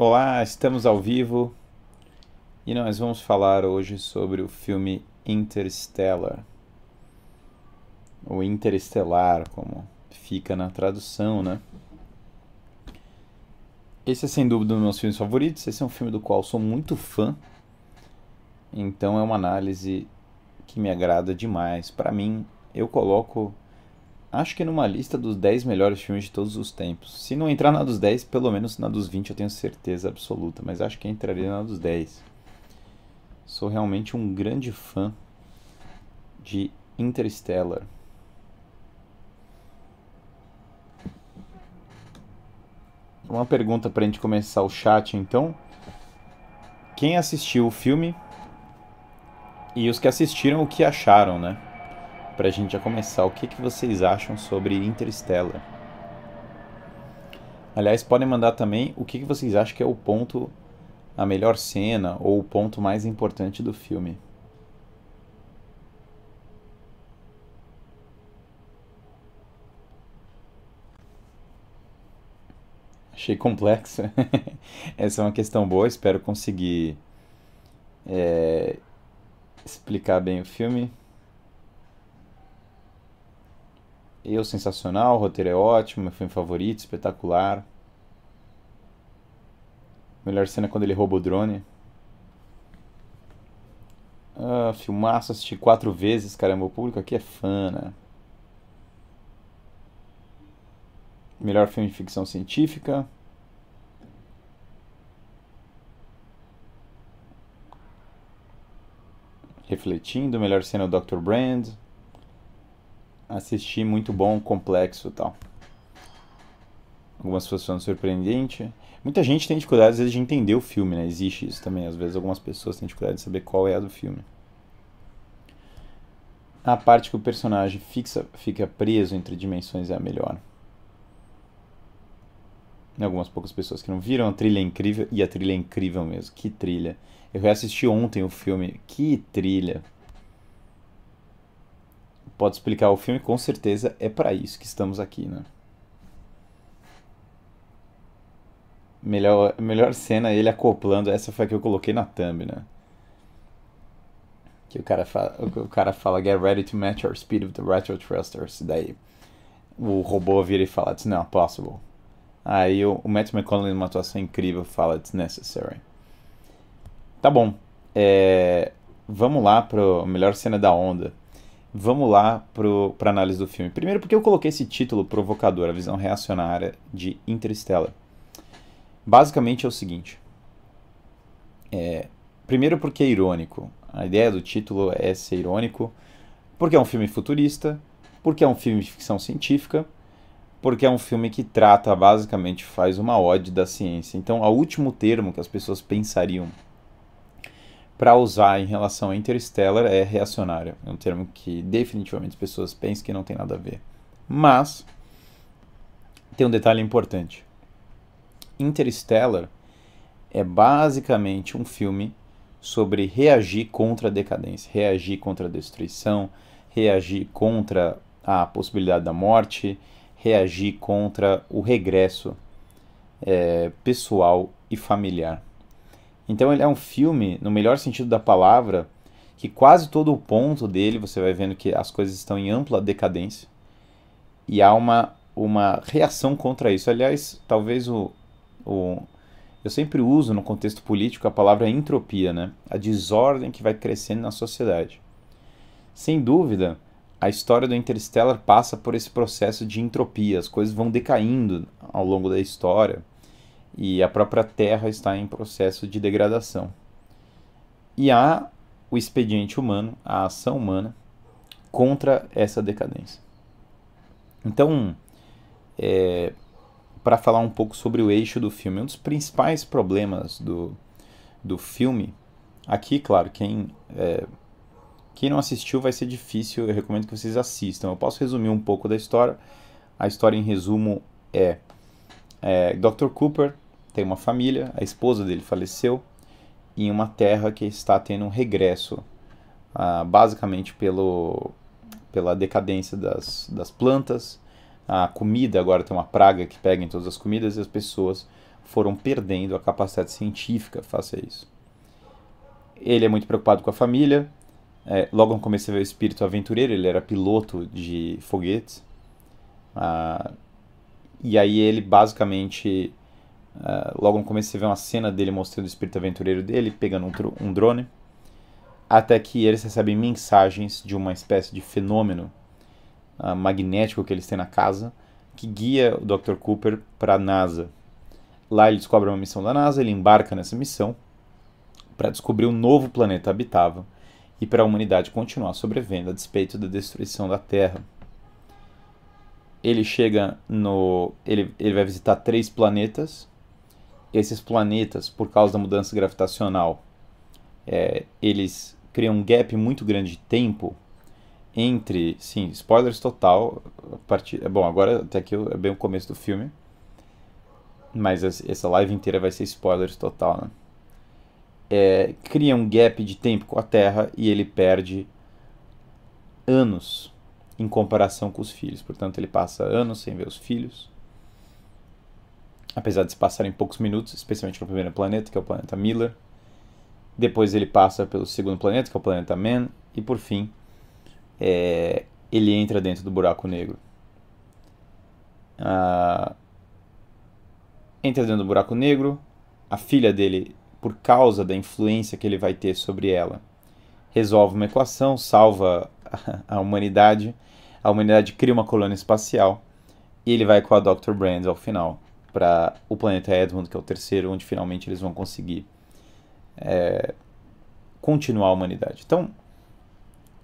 Olá, estamos ao vivo e nós vamos falar hoje sobre o filme Interstellar, ou Interestelar, como fica na tradução, né? Esse é sem dúvida um dos meus filmes favoritos, esse é um filme do qual sou muito fã, então é uma análise que me agrada demais. Para mim, eu coloco acho que numa lista dos 10 melhores filmes de todos os tempos. Se não entrar na dos 10, pelo menos na dos 20 eu tenho certeza absoluta, mas acho que entraria na dos 10. Sou realmente um grande fã de Interstellar. Uma pergunta para a gente começar o chat então. Quem assistiu o filme e os que assistiram o que acharam, né? Pra gente já começar, o que, que vocês acham sobre Interstellar? Aliás, podem mandar também o que, que vocês acham que é o ponto, a melhor cena ou o ponto mais importante do filme. Achei complexa. Essa é uma questão boa, espero conseguir é, explicar bem o filme. Eu, sensacional, o roteiro é ótimo, meu filme favorito, espetacular. Melhor cena é quando ele rouba o drone. Ah, filmaço, assisti quatro vezes, caramba, o público aqui é fã, né? Melhor filme de ficção científica. Refletindo, melhor cena é o Dr. Brand. Assisti, muito bom, complexo tal. Algumas pessoas são surpreendente. Muita gente tem dificuldade às vezes de entender o filme, né? Existe isso também. Às vezes algumas pessoas têm dificuldade de saber qual é a do filme. A parte que o personagem fixa, fica preso entre dimensões é a melhor. Algumas poucas pessoas que não viram, a trilha é incrível e a trilha é incrível mesmo. Que trilha. Eu reassisti ontem o filme. Que trilha. Pode explicar o filme, com certeza é para isso que estamos aqui, né? Melhor, melhor cena ele acoplando, essa foi a que eu coloquei na thumb, né? Que o cara fala, o cara fala get ready to match your speed with the retro thrusters. Daí o robô vira e fala it's not possible. Aí o, o Matt McConaughey numa atuação incrível fala it's necessary. Tá bom. É, vamos lá pro melhor cena da onda. Vamos lá para análise do filme. Primeiro, porque eu coloquei esse título provocador, a visão reacionária de Interstellar. Basicamente é o seguinte. É, primeiro, porque é irônico. A ideia do título é ser irônico, porque é um filme futurista, porque é um filme de ficção científica, porque é um filme que trata, basicamente, faz uma ode da ciência. Então, o último termo que as pessoas pensariam para usar em relação a Interstellar é reacionário. É um termo que definitivamente as pessoas pensam que não tem nada a ver. Mas tem um detalhe importante. Interstellar é basicamente um filme sobre reagir contra a decadência, reagir contra a destruição, reagir contra a possibilidade da morte, reagir contra o regresso é, pessoal e familiar. Então ele é um filme, no melhor sentido da palavra, que quase todo o ponto dele você vai vendo que as coisas estão em ampla decadência e há uma, uma reação contra isso. Aliás, talvez o, o eu sempre uso no contexto político a palavra entropia, né? A desordem que vai crescendo na sociedade. Sem dúvida, a história do Interstellar passa por esse processo de entropia, as coisas vão decaindo ao longo da história e a própria Terra está em processo de degradação. E há o expediente humano, a ação humana contra essa decadência. Então, é, para falar um pouco sobre o eixo do filme, um dos principais problemas do, do filme, aqui, claro, quem, é, quem não assistiu vai ser difícil, eu recomendo que vocês assistam. Eu posso resumir um pouco da história. A história, em resumo, é, é Dr. Cooper tem uma família, a esposa dele faleceu em uma terra que está tendo um regresso, ah, basicamente pelo, pela decadência das, das plantas. A comida agora tem uma praga que pega em todas as comidas e as pessoas foram perdendo a capacidade científica face a isso. Ele é muito preocupado com a família. É, logo no começo você vê o espírito aventureiro, ele era piloto de foguetes. Ah, e aí ele basicamente. Ah, logo no começo você vê uma cena dele mostrando o espírito aventureiro dele, pegando um, um drone. Até que eles recebem mensagens de uma espécie de fenômeno ah, magnético que eles têm na casa, que guia o Dr. Cooper para a NASA. Lá ele descobre uma missão da NASA, ele embarca nessa missão para descobrir um novo planeta habitável e para a humanidade continuar sobrevivendo a despeito da destruição da Terra. Ele chega no. Ele, ele vai visitar três planetas. Esses planetas, por causa da mudança gravitacional, é, eles criam um gap muito grande de tempo entre. Sim, spoilers total. A partir, bom, agora até aqui é bem o começo do filme. Mas essa live inteira vai ser spoilers total, né? é, cria um gap de tempo com a Terra e ele perde anos em comparação com os filhos. Portanto, ele passa anos sem ver os filhos. Apesar de se passarem poucos minutos, especialmente no primeiro planeta, que é o planeta Miller. Depois ele passa pelo segundo planeta, que é o planeta Man. E por fim, é, ele entra dentro do buraco negro. Ah, entra dentro do buraco negro. A filha dele por causa da influência que ele vai ter sobre ela. Resolve uma equação, salva a humanidade, a humanidade cria uma colônia espacial e ele vai com a Dr. Brand ao final para o planeta Edmund, que é o terceiro, onde finalmente eles vão conseguir é, continuar a humanidade. Então,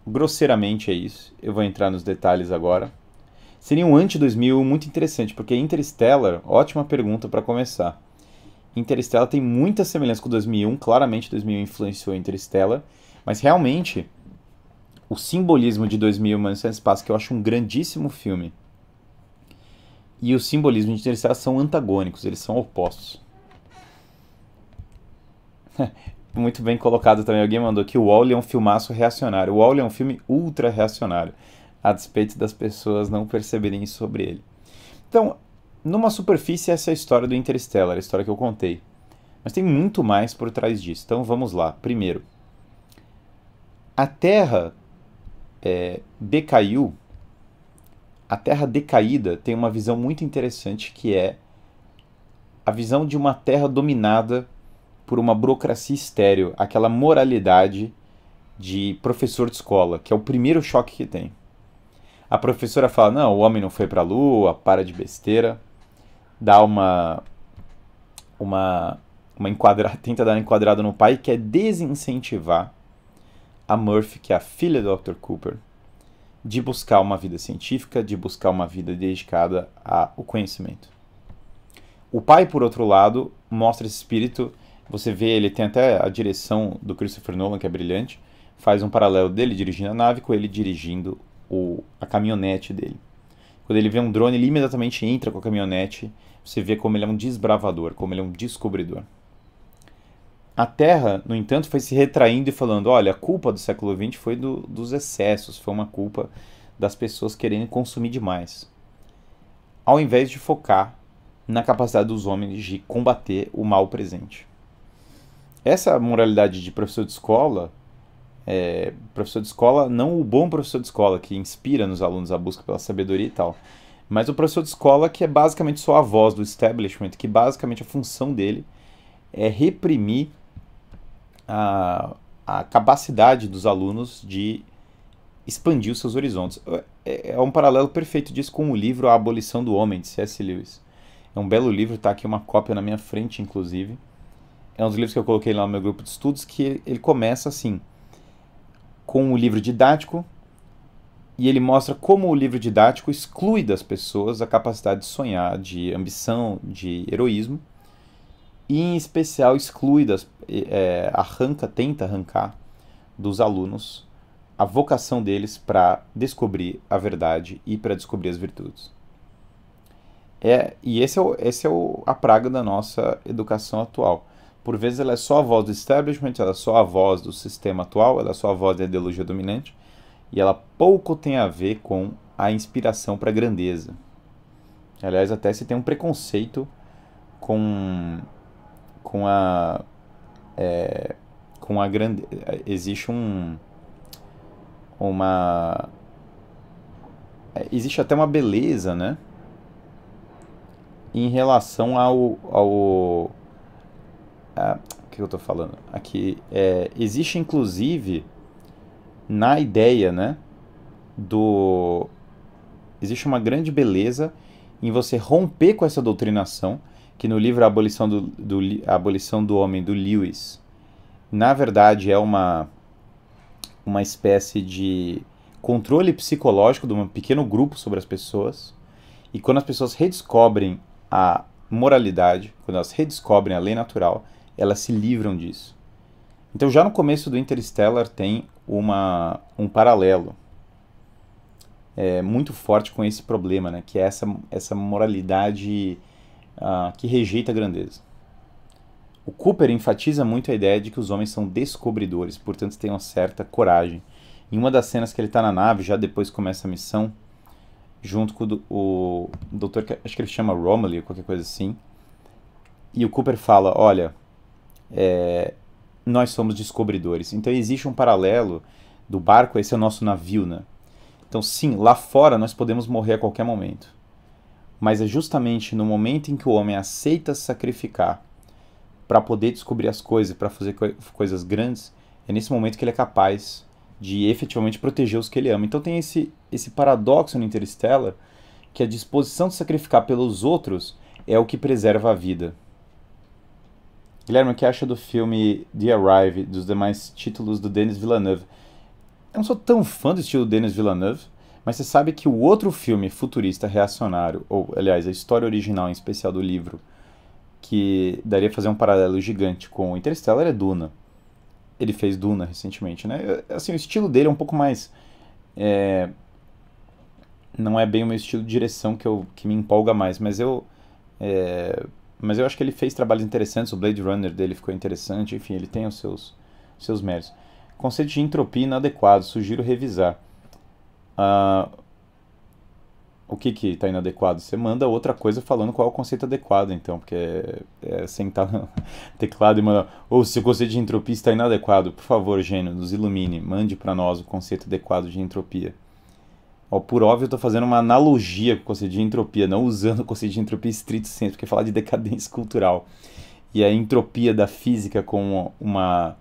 grosseiramente é isso. Eu vou entrar nos detalhes agora. Seria um anti-2000 muito interessante, porque Interstellar, ótima pergunta para começar. Interstellar tem muita semelhança com 2001, claramente 2001 influenciou Interstellar, mas realmente o simbolismo de 2001 Manchester Espaço, que eu acho um grandíssimo filme, e o simbolismo de Interstellar são antagônicos, eles são opostos. Muito bem colocado também. Alguém mandou que o Wall é um filmaço reacionário. O Wall é um filme ultra reacionário, a despeito das pessoas não perceberem sobre ele. Então, numa superfície, essa é a história do Interstellar, a história que eu contei. Mas tem muito mais por trás disso. Então vamos lá. Primeiro, a Terra é, decaiu. A Terra decaída tem uma visão muito interessante que é a visão de uma Terra dominada por uma burocracia estéreo, aquela moralidade de professor de escola, que é o primeiro choque que tem. A professora fala: não, o homem não foi para a lua, para de besteira dá uma uma uma tenta dar uma enquadrada no pai que é desincentivar a Murphy, que é a filha do Dr. Cooper, de buscar uma vida científica, de buscar uma vida dedicada ao conhecimento. O pai, por outro lado, mostra esse espírito. Você vê, ele tem até a direção do Christopher Nolan, que é brilhante. Faz um paralelo dele dirigindo a nave com ele dirigindo o, a caminhonete dele. Quando ele vê um drone, ele imediatamente entra com a caminhonete. Você vê como ele é um desbravador, como ele é um descobridor. A Terra, no entanto, foi se retraindo e falando: olha, a culpa do século XX foi do, dos excessos, foi uma culpa das pessoas querendo consumir demais. Ao invés de focar na capacidade dos homens de combater o mal presente. Essa moralidade de professor de escola é, professor de escola, não o bom professor de escola que inspira nos alunos a busca pela sabedoria e tal, mas o professor de escola que é basicamente só a voz do establishment, que basicamente a função dele é reprimir a, a capacidade dos alunos de expandir os seus horizontes. É, é um paralelo perfeito disso com o livro A Abolição do Homem, de C.S. Lewis. É um belo livro, está aqui uma cópia na minha frente, inclusive. É um dos livros que eu coloquei lá no meu grupo de estudos, que ele começa assim com o livro didático e ele mostra como o livro didático exclui das pessoas a capacidade de sonhar, de ambição, de heroísmo, e em especial exclui das, é, arranca, tenta arrancar dos alunos a vocação deles para descobrir a verdade e para descobrir as virtudes. É, e esse é, o, esse é o, a praga da nossa educação atual. Por vezes ela é só a voz do establishment, ela é só a voz do sistema atual, ela é só a voz da ideologia dominante, e ela pouco tem a ver com a inspiração para a grandeza. Aliás, até se tem um preconceito com com a é, com a grande existe um uma existe até uma beleza, né? Em relação ao ao a, o que eu estou falando aqui é, existe inclusive na ideia, né? Do existe uma grande beleza em você romper com essa doutrinação que no livro A Abolição do, do, Abolição do Homem, do Lewis, na verdade é uma, uma espécie de controle psicológico de um pequeno grupo sobre as pessoas. E quando as pessoas redescobrem a moralidade, quando elas redescobrem a lei natural, elas se livram disso. Então, já no começo do Interstellar tem uma, um paralelo é, muito forte com esse problema, né? que é essa, essa moralidade que rejeita a grandeza. O Cooper enfatiza muito a ideia de que os homens são descobridores, portanto têm uma certa coragem. Em uma das cenas que ele está na nave, já depois começa a missão, junto com o, o doutor, acho que ele chama Romilly, qualquer coisa assim, e o Cooper fala, olha, é, nós somos descobridores. Então existe um paralelo do barco, esse é o nosso navio, né? Então sim, lá fora nós podemos morrer a qualquer momento mas é justamente no momento em que o homem aceita sacrificar para poder descobrir as coisas, para fazer co coisas grandes, é nesse momento que ele é capaz de efetivamente proteger os que ele ama. Então tem esse, esse paradoxo no Interstellar, que a disposição de sacrificar pelos outros é o que preserva a vida. Guilherme, o que acha do filme The Arrive, dos demais títulos do Denis Villeneuve? Eu não sou tão fã do estilo Denis Villeneuve, mas você sabe que o outro filme futurista reacionário, ou aliás, a história original em especial do livro, que daria fazer um paralelo gigante com o Interstellar é Duna. Ele fez Duna recentemente, né? Assim, o estilo dele é um pouco mais é, não é bem o meu estilo de direção que, eu, que me empolga mais, mas eu é, mas eu acho que ele fez trabalhos interessantes, o Blade Runner dele ficou interessante, enfim, ele tem os seus, seus méritos. Conceito de entropia inadequado, sugiro revisar. Uh, o que que está inadequado? Você manda outra coisa falando qual é o conceito adequado, então, porque é, é sentar no teclado e mandar, ou oh, se o conceito de entropia está inadequado, por favor, gênio, nos ilumine, mande para nós o conceito adequado de entropia. Ó, por óbvio, eu estou fazendo uma analogia com o conceito de entropia, não usando o conceito de entropia estrito senso, porque falar de decadência cultural. E a entropia da física com uma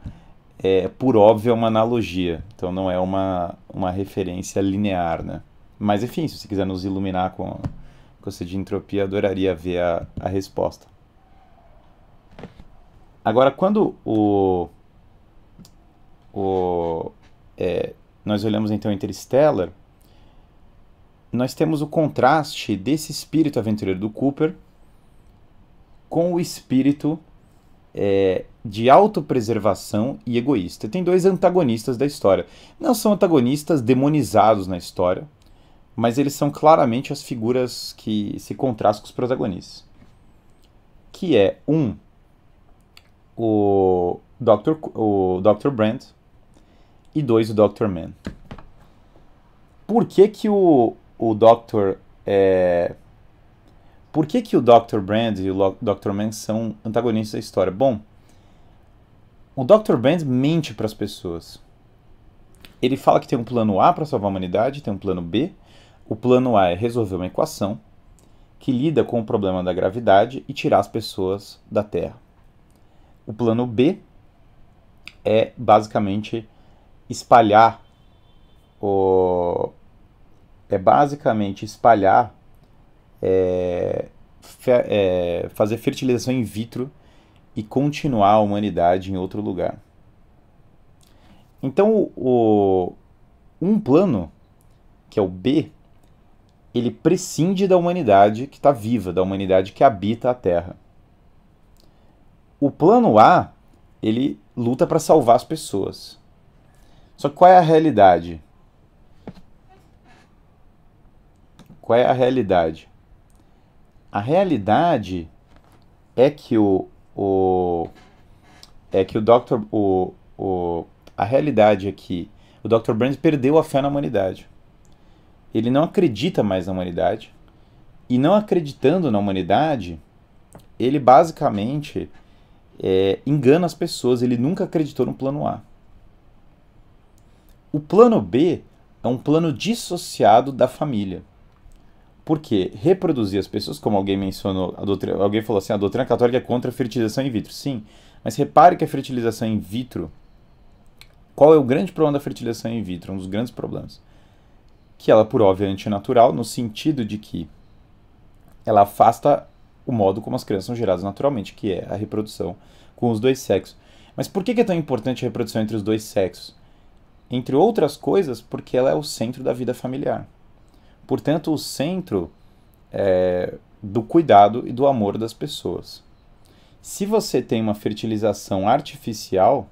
é, por óbvio, é uma analogia, então não é uma, uma referência linear, né? Mas enfim, se você quiser nos iluminar com o conceito de entropia, adoraria ver a, a resposta. Agora, quando o, o é, nós olhamos então Interstellar, nós temos o contraste desse espírito aventureiro do Cooper com o espírito é, de autopreservação e egoísta. Tem dois antagonistas da história. Não são antagonistas demonizados na história, mas eles são claramente as figuras que se contrastam com os protagonistas. Que é um o Dr. o Dr. Brand e dois o Dr. Man. Por que que o, o Dr. É, por que, que o Dr. Brand e o Dr. Man são antagonistas da história? Bom, o Dr. Brand mente para as pessoas. Ele fala que tem um plano A para salvar a humanidade, tem um plano B. O plano A é resolver uma equação que lida com o problema da gravidade e tirar as pessoas da Terra. O plano B é basicamente espalhar o é basicamente espalhar é, é, fazer fertilização in vitro e continuar a humanidade em outro lugar. Então, o, um plano, que é o B, ele prescinde da humanidade que está viva, da humanidade que habita a Terra. O plano A, ele luta para salvar as pessoas. Só que qual é a realidade? Qual é a realidade? A realidade é que o, o é que o Dr. O, o, a realidade é que o Dr. Brand perdeu a fé na humanidade. Ele não acredita mais na humanidade. E não acreditando na humanidade, ele basicamente é, engana as pessoas, ele nunca acreditou no plano A. O plano B é um plano dissociado da família. Porque reproduzir as pessoas, como alguém mencionou, doutrina, alguém falou assim, a doutrina católica é contra a fertilização in vitro. Sim, mas repare que a fertilização in vitro, qual é o grande problema da fertilização in vitro? Um dos grandes problemas. Que ela, por óbvio, é antinatural, no sentido de que ela afasta o modo como as crianças são geradas naturalmente, que é a reprodução com os dois sexos. Mas por que é tão importante a reprodução entre os dois sexos? Entre outras coisas, porque ela é o centro da vida familiar. Portanto, o centro é, do cuidado e do amor das pessoas. Se você tem uma fertilização artificial,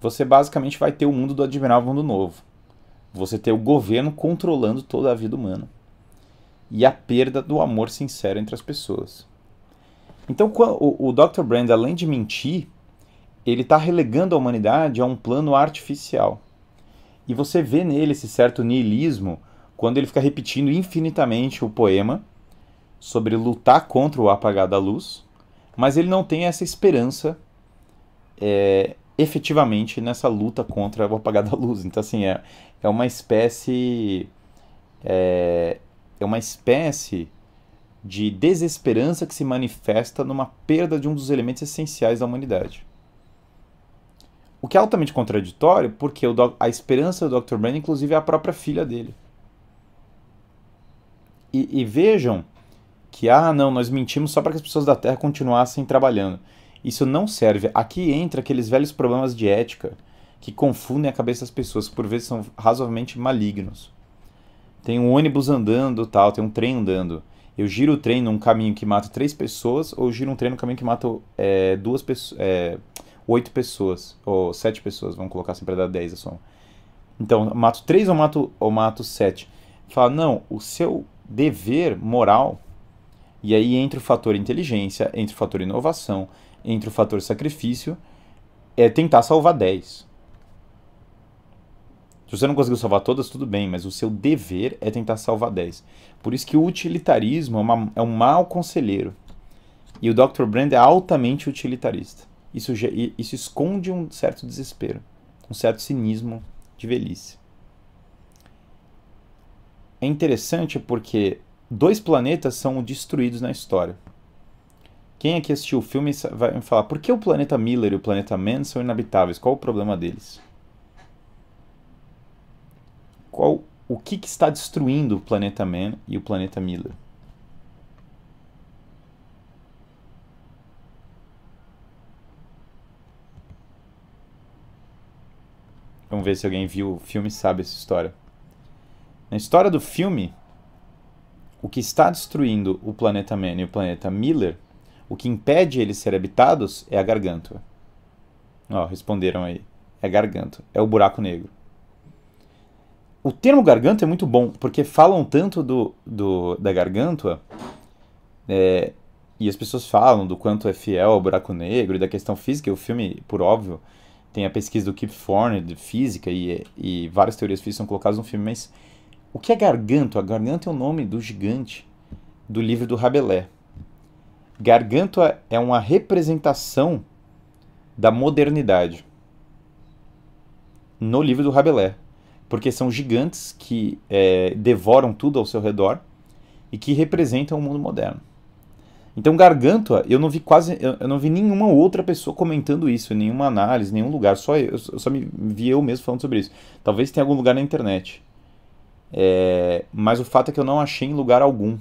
você basicamente vai ter o mundo do admirável mundo novo. Você ter o governo controlando toda a vida humana. E a perda do amor sincero entre as pessoas. Então, o, o Dr. Brand, além de mentir, ele está relegando a humanidade a um plano artificial. E você vê nele esse certo niilismo quando ele fica repetindo infinitamente o poema sobre lutar contra o apagar da luz, mas ele não tem essa esperança é, efetivamente nessa luta contra o apagar da luz. Então, assim, é, é uma espécie. É, é uma espécie de desesperança que se manifesta numa perda de um dos elementos essenciais da humanidade. O que é altamente contraditório, porque a esperança do Dr. Brand, inclusive, é a própria filha dele. E, e vejam que, ah, não, nós mentimos só para que as pessoas da Terra continuassem trabalhando. Isso não serve. Aqui entra aqueles velhos problemas de ética que confundem a cabeça das pessoas, que por vezes são razoavelmente malignos. Tem um ônibus andando, tal, tem um trem andando. Eu giro o trem num caminho que mata três pessoas, ou giro um trem num caminho que mata é, duas pessoas, é, oito pessoas, ou sete pessoas, vamos colocar assim para dar dez a soma. Então, mato três ou mato, ou mato sete? Fala, não, o seu dever moral, e aí entra o fator inteligência, entra o fator inovação, entra o fator sacrifício, é tentar salvar 10. Se você não conseguiu salvar todas, tudo bem, mas o seu dever é tentar salvar 10. Por isso que o utilitarismo é, uma, é um mau conselheiro. E o Dr. Brand é altamente utilitarista. Isso, isso esconde um certo desespero, um certo cinismo de velhice é interessante porque dois planetas são destruídos na história. Quem aqui assistiu o filme vai me falar por que o planeta Miller e o planeta Man são inabitáveis? Qual o problema deles? Qual o que, que está destruindo o planeta Man e o planeta Miller? Vamos ver se alguém viu o filme e sabe essa história. Na história do filme, o que está destruindo o planeta Man e o planeta Miller, o que impede eles serem habitados é a garganta. Ó, responderam aí. É garganta. É o buraco negro. O termo garganta é muito bom, porque falam tanto do, do da garganta, é, e as pessoas falam do quanto é fiel ao buraco negro e da questão física. E o filme, por óbvio, tem a pesquisa do Kip Thorne de física e, e várias teorias físicas são colocadas no filme, mas o que é Garganto? A Garganto é o nome do gigante do livro do Rabelais. Gargantua é uma representação da modernidade no livro do Rabelais, porque são gigantes que é, devoram tudo ao seu redor e que representam o mundo moderno. Então, Gargantua, eu não vi quase, eu não vi nenhuma outra pessoa comentando isso, nenhuma análise, nenhum lugar, só eu, eu só me vi eu mesmo falando sobre isso. Talvez tenha algum lugar na internet. É, mas o fato é que eu não achei em lugar algum.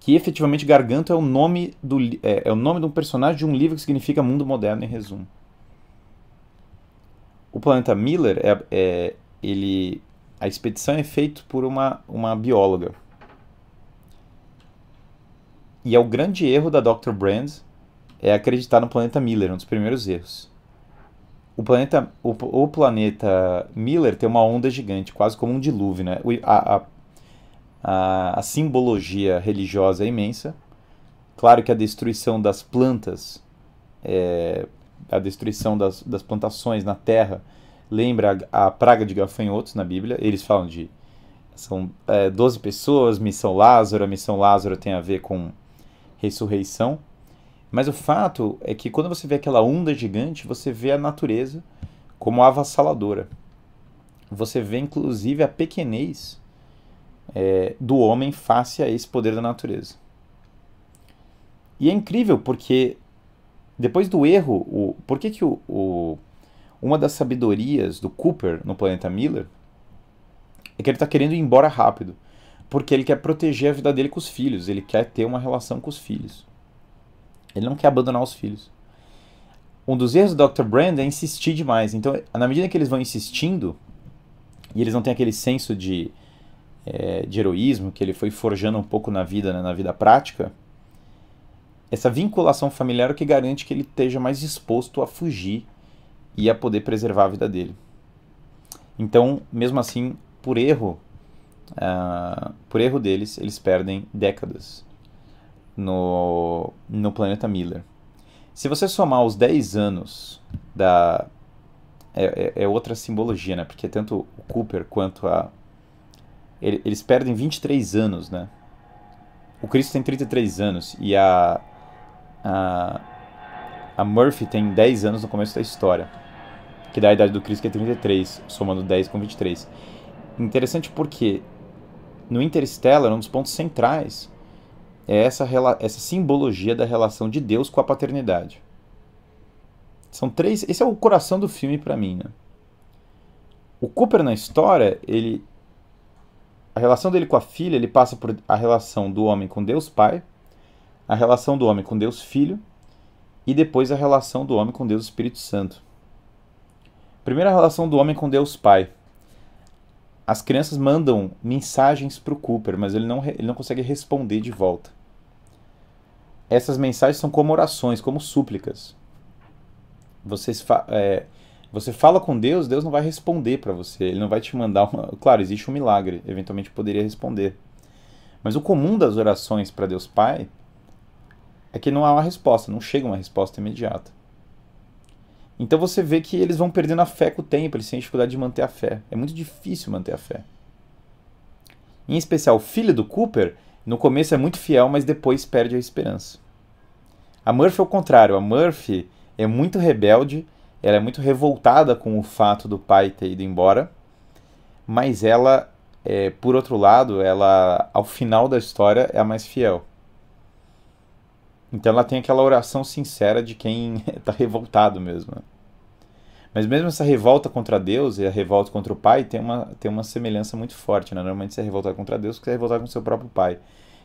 Que efetivamente Garganto é o nome do é, é o nome de um personagem de um livro que significa mundo moderno em resumo. O planeta Miller é, é ele a expedição é feita por uma uma bióloga. E é o grande erro da Dr. Brand é acreditar no planeta Miller, um dos primeiros erros o planeta, o, o, planeta Miller tem uma onda gigante, quase como um dilúvio, né? A, a, a, a, simbologia religiosa é imensa. Claro que a destruição das plantas, é, a destruição das, das plantações na terra, lembra a, a, praga de gafanhotos na Bíblia. Eles falam de são é, 12 pessoas, missão Lázaro. A missão Lázaro tem a ver com ressurreição. Mas o fato é que quando você vê aquela onda gigante, você vê a natureza como avassaladora. Você vê inclusive a pequenez é, do homem face a esse poder da natureza. E é incrível porque depois do erro, o, por que, que o, o, uma das sabedorias do Cooper no planeta Miller é que ele está querendo ir embora rápido, porque ele quer proteger a vida dele com os filhos, ele quer ter uma relação com os filhos. Ele não quer abandonar os filhos. Um dos erros do Dr. Brand é insistir demais. Então, na medida que eles vão insistindo, e eles não têm aquele senso de, é, de heroísmo que ele foi forjando um pouco na vida, né, na vida prática, essa vinculação familiar é o que garante que ele esteja mais disposto a fugir e a poder preservar a vida dele. Então, mesmo assim, por erro, uh, por erro deles, eles perdem décadas no, no planeta Miller. Se você somar os 10 anos da. É, é, é, outra simbologia, né? Porque tanto o Cooper quanto a. Eles perdem 23 anos, né? O Cristo tem 33 anos e a. A, a Murphy tem 10 anos no começo da história. Que dá a idade do Cristo, que é 33, somando 10 com 23. Interessante porque no Interstellar, um dos pontos centrais é essa, essa simbologia da relação de Deus com a paternidade. São três. Esse é o coração do filme para mim, né? O Cooper na história, ele a relação dele com a filha, ele passa por a relação do homem com Deus Pai, a relação do homem com Deus Filho e depois a relação do homem com Deus Espírito Santo. Primeira relação do homem com Deus Pai as crianças mandam mensagens para o Cooper, mas ele não, ele não consegue responder de volta. Essas mensagens são como orações, como súplicas. Vocês fa é, você fala com Deus, Deus não vai responder para você. Ele não vai te mandar uma. Claro, existe um milagre, eventualmente poderia responder. Mas o comum das orações para Deus Pai é que não há uma resposta, não chega uma resposta imediata. Então você vê que eles vão perdendo a fé com o tempo, eles têm dificuldade de manter a fé. É muito difícil manter a fé. Em especial, o filho do Cooper, no começo é muito fiel, mas depois perde a esperança. A Murphy é o contrário. A Murphy é muito rebelde, ela é muito revoltada com o fato do pai ter ido embora, mas ela, é, por outro lado, ela, ao final da história, é a mais fiel. Então ela tem aquela oração sincera de quem está revoltado mesmo. Mas mesmo essa revolta contra Deus e a revolta contra o pai tem uma, tem uma semelhança muito forte. Né? Normalmente você é revoltado contra Deus que você é revoltado com seu próprio pai.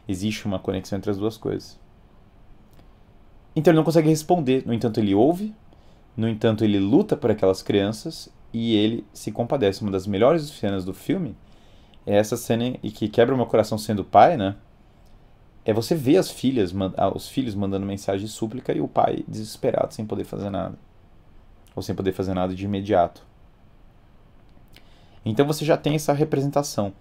Existe uma conexão entre as duas coisas. Então ele não consegue responder. No entanto, ele ouve. No entanto, ele luta por aquelas crianças e ele se compadece. Uma das melhores cenas do filme é essa cena e que quebra o meu coração sendo pai, né? É você ver as filhas, os filhos mandando mensagem de súplica e o pai desesperado sem poder fazer nada ou sem poder fazer nada de imediato. Então você já tem essa representação.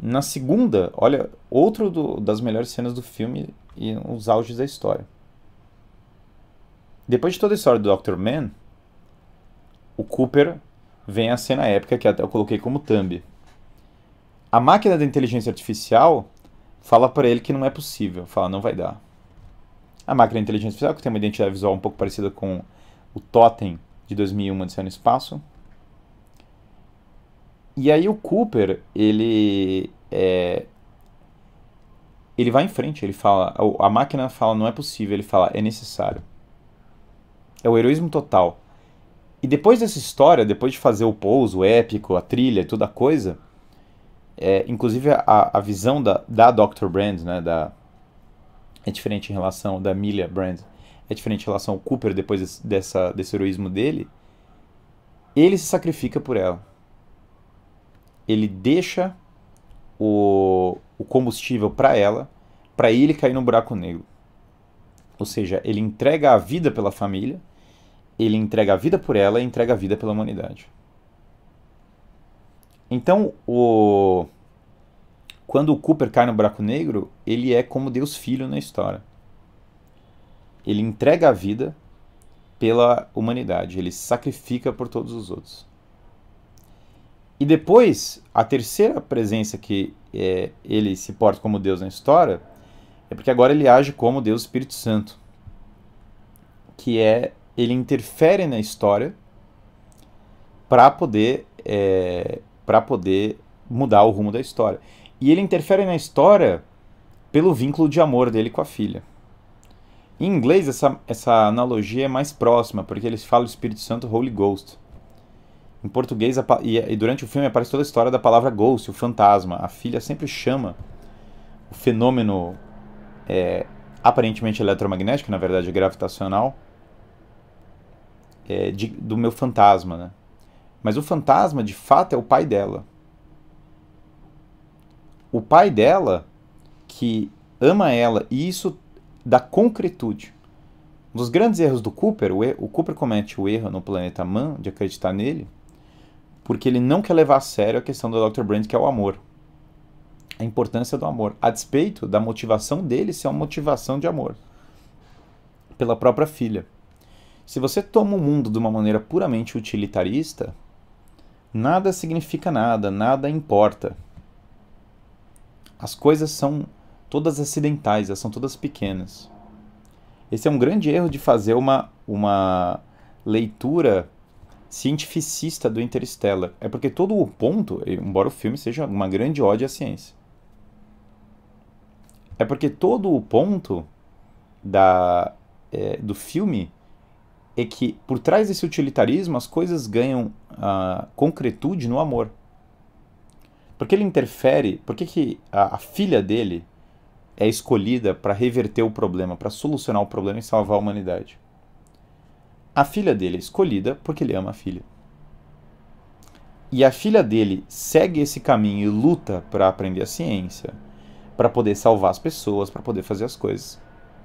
Na segunda, olha, outro do, das melhores cenas do filme e os auges da história. Depois de toda a história do Dr. Man, o Cooper vem a cena épica que até eu coloquei como thumb. A máquina da inteligência artificial fala para ele que não é possível, fala não vai dar. A máquina da inteligência artificial, que tem uma identidade visual um pouco parecida com o Totem de 2001, Odisseia no Espaço. E aí o Cooper, ele é, ele vai em frente, ele fala, a máquina fala não é possível, ele fala é necessário. É o heroísmo total. E depois dessa história, depois de fazer o pouso épico, a trilha, toda a coisa, é, inclusive a, a visão da, da Dr. Brand, né, da, é diferente em relação da Amelia Brand, é diferente em relação ao Cooper depois desse, dessa, desse heroísmo dele, ele se sacrifica por ela. Ele deixa o, o combustível para ela, para ele cair no buraco negro. Ou seja, ele entrega a vida pela família, ele entrega a vida por ela e entrega a vida pela humanidade. Então, o quando o Cooper cai no buraco negro, ele é como Deus Filho na história ele entrega a vida pela humanidade, ele sacrifica por todos os outros. E depois, a terceira presença que é, ele se porta como Deus na história É porque agora ele age como Deus Espírito Santo, que é ele interfere na história para poder é, para poder mudar o rumo da história. E ele interfere na história pelo vínculo de amor dele com a filha. Em inglês, essa, essa analogia é mais próxima, porque eles falam Espírito Santo Holy Ghost. Em português, e, e durante o filme aparece toda a história da palavra ghost, o fantasma. A filha sempre chama o fenômeno é, aparentemente eletromagnético, na verdade gravitacional, é, de, do meu fantasma, né? Mas o fantasma, de fato, é o pai dela. O pai dela que ama ela e isso dá concretude. Um dos grandes erros do Cooper, o, o Cooper comete o erro no planeta Man de acreditar nele, porque ele não quer levar a sério a questão do Dr. Brand, que é o amor. A importância do amor, a despeito da motivação dele ser uma motivação de amor pela própria filha. Se você toma o mundo de uma maneira puramente utilitarista, nada significa nada, nada importa. As coisas são todas acidentais, elas são todas pequenas. Esse é um grande erro de fazer uma, uma leitura cientificista do Interstellar. É porque todo o ponto, embora o filme seja uma grande ódio à ciência, é porque todo o ponto da, é, do filme é que por trás desse utilitarismo as coisas ganham uh, concretude no amor. Porque ele interfere, por que a, a filha dele é escolhida para reverter o problema, para solucionar o problema e salvar a humanidade? A filha dele é escolhida porque ele ama a filha. E a filha dele segue esse caminho e luta para aprender a ciência, para poder salvar as pessoas, para poder fazer as coisas,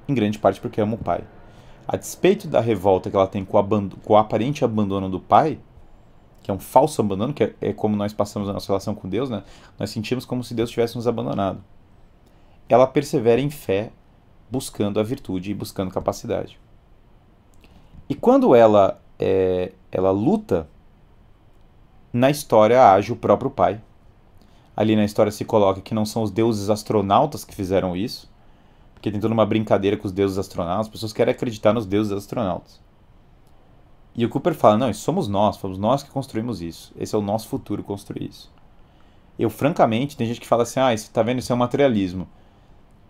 em grande parte porque ama o pai. A despeito da revolta que ela tem com, com o aparente abandono do pai, que é um falso abandono, que é, é, como nós passamos a nossa relação com Deus, né? Nós sentimos como se Deus tivesse nos abandonado. Ela persevera em fé, buscando a virtude e buscando capacidade. E quando ela é, ela luta, na história age o próprio pai. Ali na história se coloca que não são os deuses astronautas que fizeram isso, porque tem toda uma brincadeira com os deuses astronautas, as pessoas querem acreditar nos deuses astronautas. E o Cooper fala: não, somos nós, fomos nós que construímos isso. Esse é o nosso futuro construir isso. Eu, francamente, tem gente que fala assim: ah, você tá vendo, isso é um materialismo.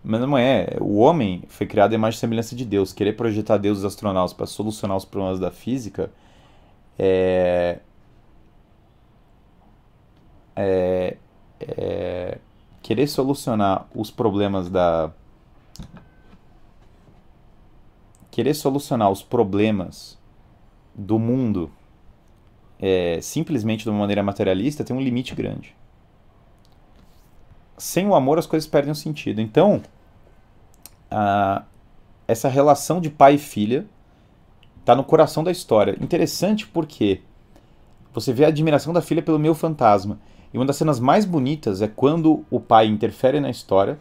Mas não é. O homem foi criado em imagem e semelhança de Deus. Querer projetar deuses astronautas para solucionar os problemas da física é, é, é, querer solucionar os problemas da querer solucionar os problemas do mundo é, simplesmente de uma maneira materialista tem um limite grande. Sem o amor as coisas perdem o sentido. Então, essa relação de pai e filha está no coração da história. Interessante porque você vê a admiração da filha pelo meu fantasma. E uma das cenas mais bonitas é quando o pai interfere na história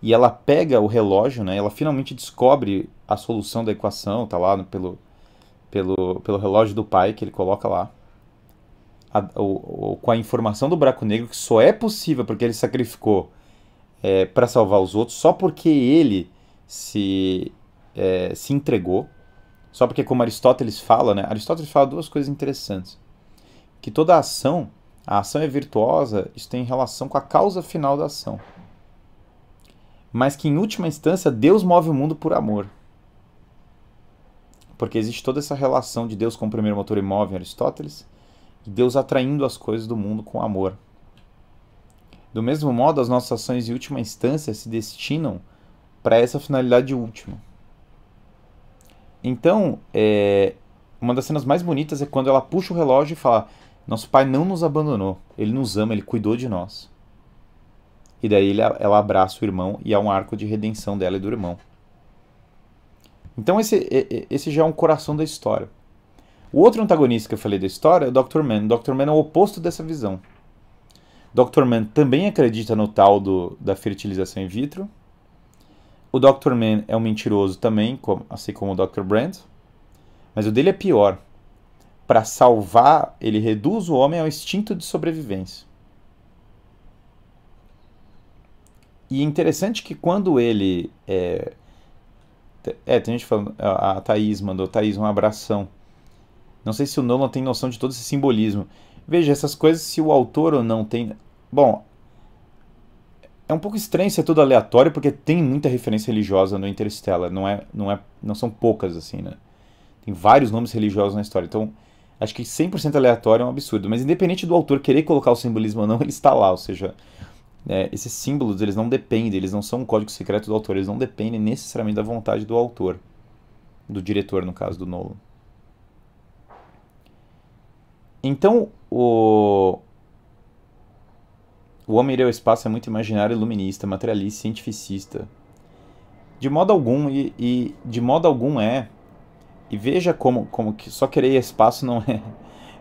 e ela pega o relógio, né? Ela finalmente descobre a solução da equação, tá lá no, pelo pelo, pelo relógio do pai que ele coloca lá. A, o, o, com a informação do buraco negro que só é possível porque ele sacrificou é, para salvar os outros, só porque ele se, é, se entregou, só porque, como Aristóteles fala, né? Aristóteles fala duas coisas interessantes: que toda ação, a ação é virtuosa, isso tem relação com a causa final da ação, mas que, em última instância, Deus move o mundo por amor. Porque existe toda essa relação de Deus como primeiro motor imóvel em Aristóteles e Deus atraindo as coisas do mundo com amor. Do mesmo modo, as nossas ações de última instância se destinam para essa finalidade última. Então, é, uma das cenas mais bonitas é quando ela puxa o relógio e fala: Nosso pai não nos abandonou, ele nos ama, ele cuidou de nós. E daí ela abraça o irmão e há um arco de redenção dela e do irmão. Então esse, esse já é um coração da história. O outro antagonista que eu falei da história é o Dr. Man. O Dr. Man é o oposto dessa visão. Dr. Man também acredita no tal do, da fertilização in vitro. O Dr. Man é um mentiroso também, assim como o Dr. Brand. Mas o dele é pior. Para salvar, ele reduz o homem ao instinto de sobrevivência. e é interessante que quando ele. É, é, tem gente falando. A, a Thaís mandou, Thaís, um abração. Não sei se o Nolan tem noção de todo esse simbolismo. Veja, essas coisas, se o autor ou não tem. Bom, é um pouco estranho ser tudo aleatório, porque tem muita referência religiosa no Interstellar. Não, é, não, é, não são poucas, assim, né? Tem vários nomes religiosos na história. Então, acho que 100% aleatório é um absurdo. Mas, independente do autor querer colocar o simbolismo ou não, ele está lá. Ou seja, é, esses símbolos, eles não dependem, eles não são um código secreto do autor, eles não dependem necessariamente da vontade do autor. Do diretor, no caso do Nolan. Então, o, o homem ir ao espaço é muito imaginário, iluminista, materialista, cientificista. De modo algum, e, e, de modo algum é. E veja como, como que só querer espaço não é,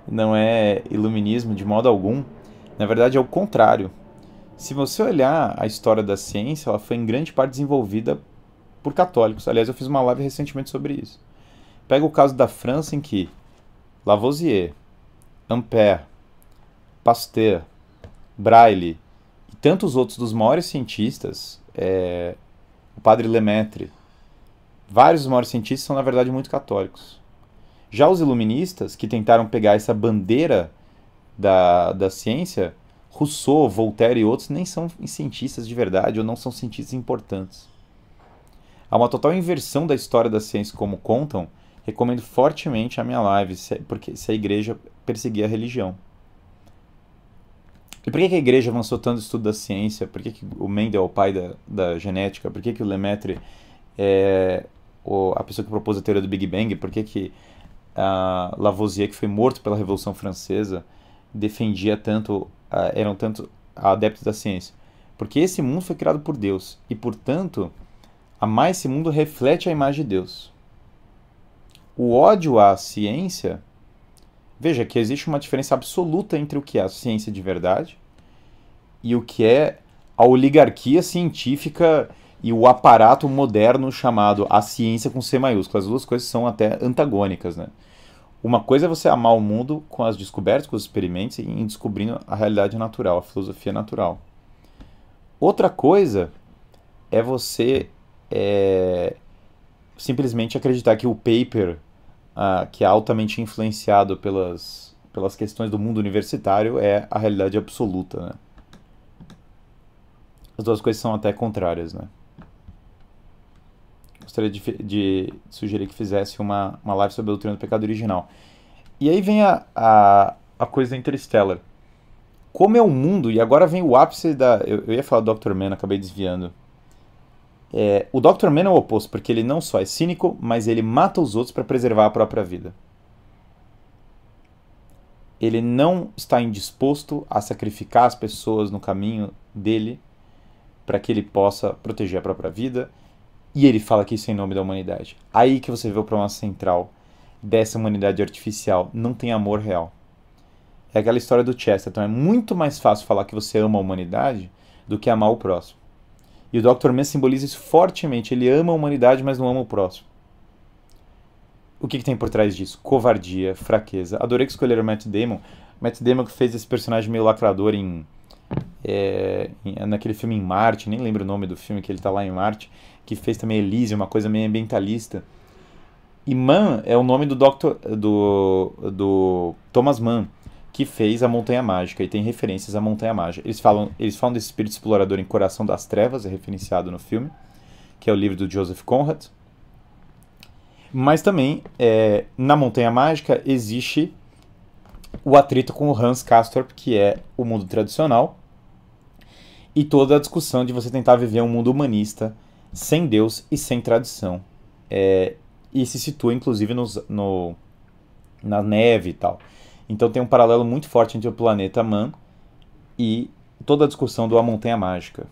não é iluminismo de modo algum. Na verdade, é o contrário. Se você olhar a história da ciência, ela foi em grande parte desenvolvida por católicos. Aliás, eu fiz uma live recentemente sobre isso. Pega o caso da França, em que Lavoisier, Ampère, Pasteur, Braille e tantos outros dos maiores cientistas, é, o padre Lemaitre, vários dos maiores cientistas são na verdade muito católicos. Já os iluministas, que tentaram pegar essa bandeira da, da ciência, Rousseau, Voltaire e outros nem são cientistas de verdade ou não são cientistas importantes. Há uma total inversão da história da ciência como contam. Recomendo fortemente a minha live, porque se a igreja perseguir a religião. E por que, que a igreja avançou tanto no estudo da ciência? Por que, que o Mendel é o pai da, da genética? Por que, que o Lemaitre é o, a pessoa que propôs a teoria do Big Bang? Por que, que a Lavoisier, que foi morto pela Revolução Francesa, defendia tanto, uh, eram tanto adeptos da ciência? Porque esse mundo foi criado por Deus e, portanto, amar esse mundo reflete a imagem de Deus. O ódio à ciência Veja que existe uma diferença absoluta entre o que é a ciência de verdade e o que é a oligarquia científica e o aparato moderno chamado a ciência com C maiúsculo. As duas coisas são até antagônicas, né? Uma coisa é você amar o mundo com as descobertas, com os experimentos e em descobrindo a realidade natural, a filosofia natural. Outra coisa é você é, simplesmente acreditar que o paper uh, que é altamente influenciado pelas, pelas questões do mundo universitário, é a realidade absoluta. Né? As duas coisas são até contrárias. Né? Gostaria de, de sugerir que fizesse uma, uma live sobre a doutrina do pecado original. E aí vem a, a, a coisa da Interstellar. Como é o mundo, e agora vem o ápice da. Eu, eu ia falar do Dr. Man, acabei desviando. É, o Dr. Man é o oposto, porque ele não só é cínico, mas ele mata os outros para preservar a própria vida. Ele não está indisposto a sacrificar as pessoas no caminho dele para que ele possa proteger a própria vida. E ele fala que isso é em nome da humanidade. Aí que você vê o problema central dessa humanidade artificial. Não tem amor real. É aquela história do Chesterton. É muito mais fácil falar que você ama a humanidade do que amar o próximo. E o Dr. Man simboliza isso fortemente. Ele ama a humanidade, mas não ama o próximo. O que, que tem por trás disso? Covardia, fraqueza. Adorei que escolheram o Matt Damon. Matt Damon que fez esse personagem meio lacrador em, é, em, naquele filme em Marte, nem lembro o nome do filme que ele está lá em Marte, que fez também Elise, uma coisa meio ambientalista. E Mann é o nome do Dr. do, do Thomas Mann que fez a Montanha Mágica e tem referências à Montanha Mágica. Eles falam, eles falam desse espírito explorador em Coração das Trevas, é referenciado no filme, que é o livro do Joseph Conrad. Mas também é, na Montanha Mágica existe o atrito com o Hans Castorp, que é o mundo tradicional, e toda a discussão de você tentar viver um mundo humanista sem Deus e sem tradição. É, e se situa inclusive no, no, na neve e tal. Então tem um paralelo muito forte entre o planeta Man e toda a discussão do A Montanha Mágica.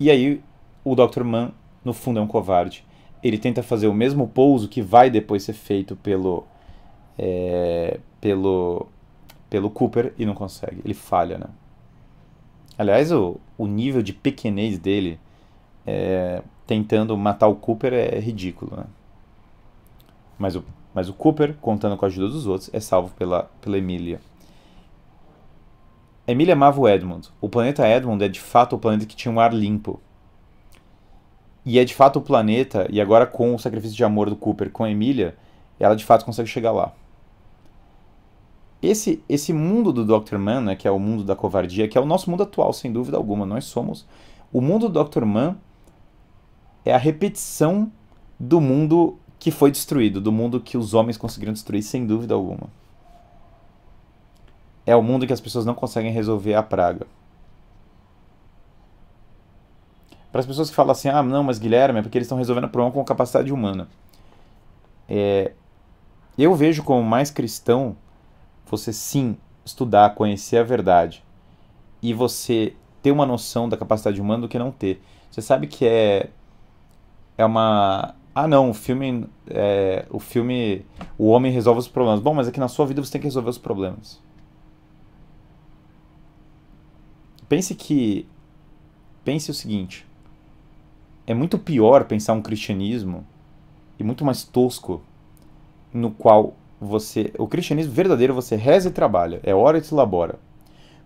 E aí o Dr. Man, no fundo, é um covarde. Ele tenta fazer o mesmo pouso que vai depois ser feito pelo é, pelo pelo Cooper e não consegue. Ele falha, né? Aliás, o, o nível de pequenez dele é, tentando matar o Cooper é ridículo, né? Mas o mas o Cooper, contando com a ajuda dos outros, é salvo pela, pela Emília. Emília amava o Edmund. O planeta Edmund é de fato o planeta que tinha um ar limpo. E é de fato o planeta, e agora com o sacrifício de amor do Cooper com a Emília, ela de fato consegue chegar lá. Esse, esse mundo do Dr. Mann, né, que é o mundo da covardia, que é o nosso mundo atual, sem dúvida alguma, nós somos. O mundo do Dr. Mann é a repetição do mundo que foi destruído, do mundo que os homens conseguiram destruir, sem dúvida alguma. É o mundo que as pessoas não conseguem resolver a praga. Para as pessoas que falam assim, ah, não, mas Guilherme, é porque eles estão resolvendo o problema com capacidade humana. É, eu vejo como mais cristão você sim estudar, conhecer a verdade e você ter uma noção da capacidade humana do que não ter. Você sabe que é é uma ah não, o filme é, o filme o homem resolve os problemas. Bom, mas é que na sua vida você tem que resolver os problemas. Pense que pense o seguinte, é muito pior pensar um cristianismo e muito mais tosco no qual você o cristianismo verdadeiro você reza e trabalha, é hora e se labora.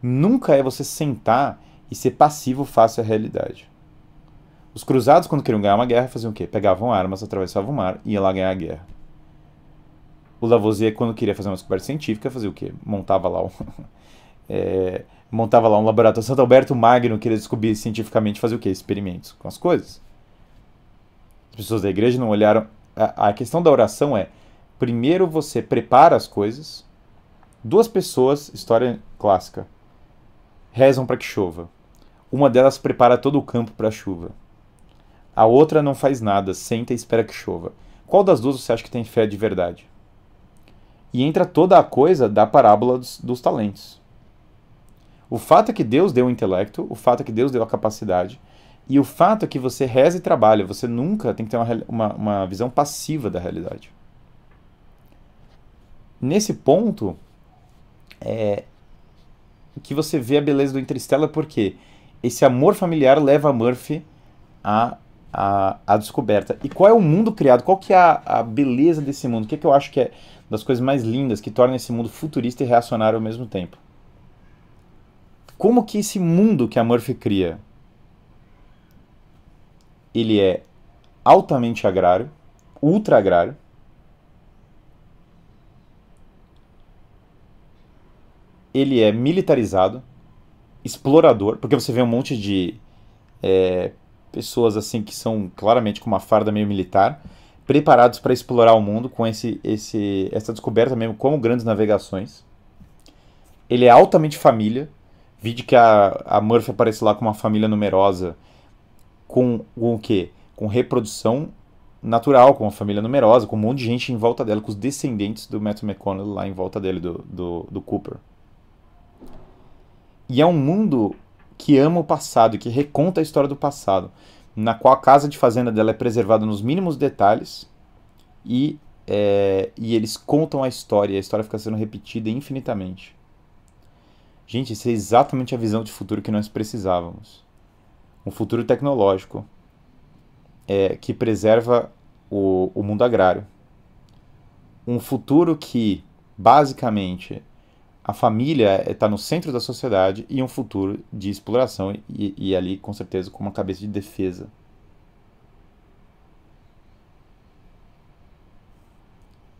Nunca é você sentar e ser passivo face à realidade. Os cruzados, quando queriam ganhar uma guerra, faziam o quê? Pegavam armas, atravessavam o mar e iam lá ganhar a guerra. O Lavoisier, quando queria fazer uma descoberta científica, fazia o quê? Montava lá um, é, montava lá um laboratório. Santo Alberto Magno queria descobrir cientificamente, fazer o quê? Experimentos com as coisas. As pessoas da igreja não olharam. A, a questão da oração é: primeiro você prepara as coisas. Duas pessoas, história clássica, rezam para que chova. Uma delas prepara todo o campo para a chuva. A outra não faz nada, senta e espera que chova. Qual das duas você acha que tem fé de verdade? E entra toda a coisa da parábola dos, dos talentos. O fato é que Deus deu o intelecto, o fato é que Deus deu a capacidade, e o fato é que você reza e trabalha, você nunca tem que ter uma, uma, uma visão passiva da realidade. Nesse ponto, é que você vê a beleza do Interstellar, porque esse amor familiar leva a Murphy a a, a descoberta. E qual é o mundo criado? Qual que é a, a beleza desse mundo? O que, é que eu acho que é das coisas mais lindas que torna esse mundo futurista e reacionário ao mesmo tempo? Como que esse mundo que a Murphy cria, ele é altamente agrário, ultra agrário, ele é militarizado, explorador, porque você vê um monte de é, pessoas assim que são claramente com uma farda meio militar, preparados para explorar o mundo com esse, esse, essa descoberta mesmo como grandes navegações. Ele é altamente família. Vide que a, a Murphy aparece lá com uma família numerosa, com, com o quê? Com reprodução natural, com uma família numerosa, com um monte de gente em volta dela, com os descendentes do Matthew McConaughey lá em volta dele, do, do, do Cooper. E é um mundo que ama o passado e que reconta a história do passado, na qual a casa de fazenda dela é preservada nos mínimos detalhes e, é, e eles contam a história e a história fica sendo repetida infinitamente. Gente, isso é exatamente a visão de futuro que nós precisávamos. Um futuro tecnológico é, que preserva o, o mundo agrário. Um futuro que, basicamente, a família está no centro da sociedade e um futuro de exploração e, e ali com certeza com uma cabeça de defesa.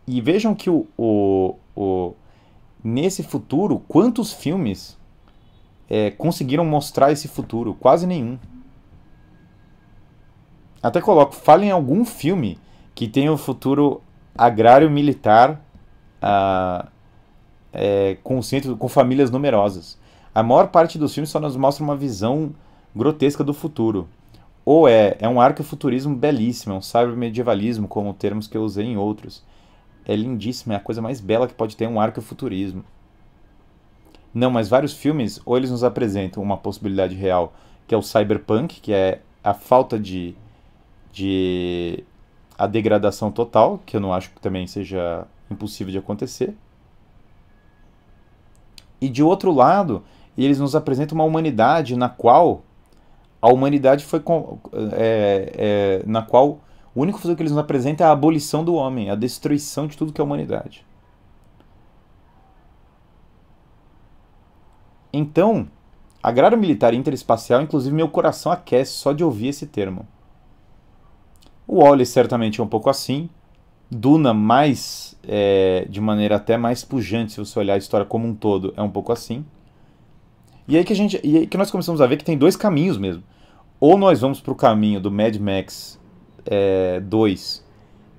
E vejam que o, o, o nesse futuro, quantos filmes é, conseguiram mostrar esse futuro? Quase nenhum. Até coloco, falem em algum filme que tenha o um futuro agrário militar. Uh, é, com, centro, com famílias numerosas. A maior parte dos filmes só nos mostra uma visão grotesca do futuro. Ou é, é um arquefuturismo belíssimo, é um cybermedievalismo, como termos que eu usei em outros. É lindíssimo, é a coisa mais bela que pode ter um arquefuturismo. Não, mas vários filmes, ou eles nos apresentam uma possibilidade real, que é o cyberpunk, que é a falta de, de a degradação total, que eu não acho que também seja impossível de acontecer. E de outro lado, eles nos apresentam uma humanidade na qual a humanidade foi é, é, na qual o único futuro que eles nos apresentam é a abolição do homem, a destruição de tudo que é humanidade. Então, agrário militar interespacial, inclusive meu coração aquece só de ouvir esse termo. O Wally certamente é um pouco assim. Duna mais, é, de maneira até mais pujante, se você olhar a história como um todo, é um pouco assim. E aí que a gente, e aí que nós começamos a ver que tem dois caminhos mesmo. Ou nós vamos para o caminho do Mad Max é, 2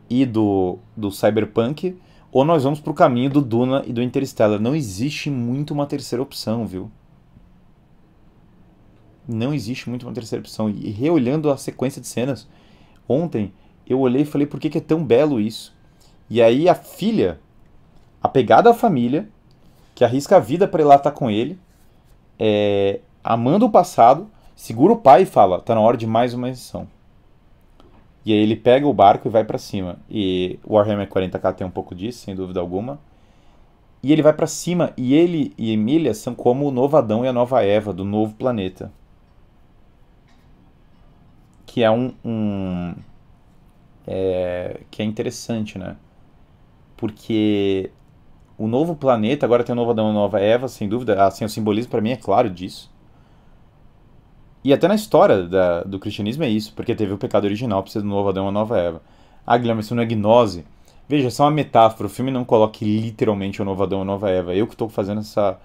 e do, do Cyberpunk, ou nós vamos para o caminho do Duna e do Interstellar. Não existe muito uma terceira opção, viu? Não existe muito uma terceira opção. E reolhando a sequência de cenas, ontem eu olhei e falei, por que, que é tão belo isso? E aí a filha, apegada à família, que arrisca a vida para ir lá estar com ele, é, amando o passado, segura o pai e fala, tá na hora de mais uma missão. E aí ele pega o barco e vai para cima. E Warhammer 40k tem um pouco disso, sem dúvida alguma. E ele vai para cima e ele e Emília são como o novo Adão e a nova Eva do novo planeta. Que é um, um é, que é interessante, né? Porque o novo planeta agora tem o novo Adão e nova Eva, sem dúvida. Assim, o simbolismo para mim é claro disso. E até na história da, do cristianismo é isso, porque teve o pecado original, precisa do novo Adão e nova Eva. Ah, Guilherme, isso não é gnose. Veja, isso é uma metáfora. O filme não coloca literalmente o novo Adão e nova Eva. Eu que estou fazendo essa,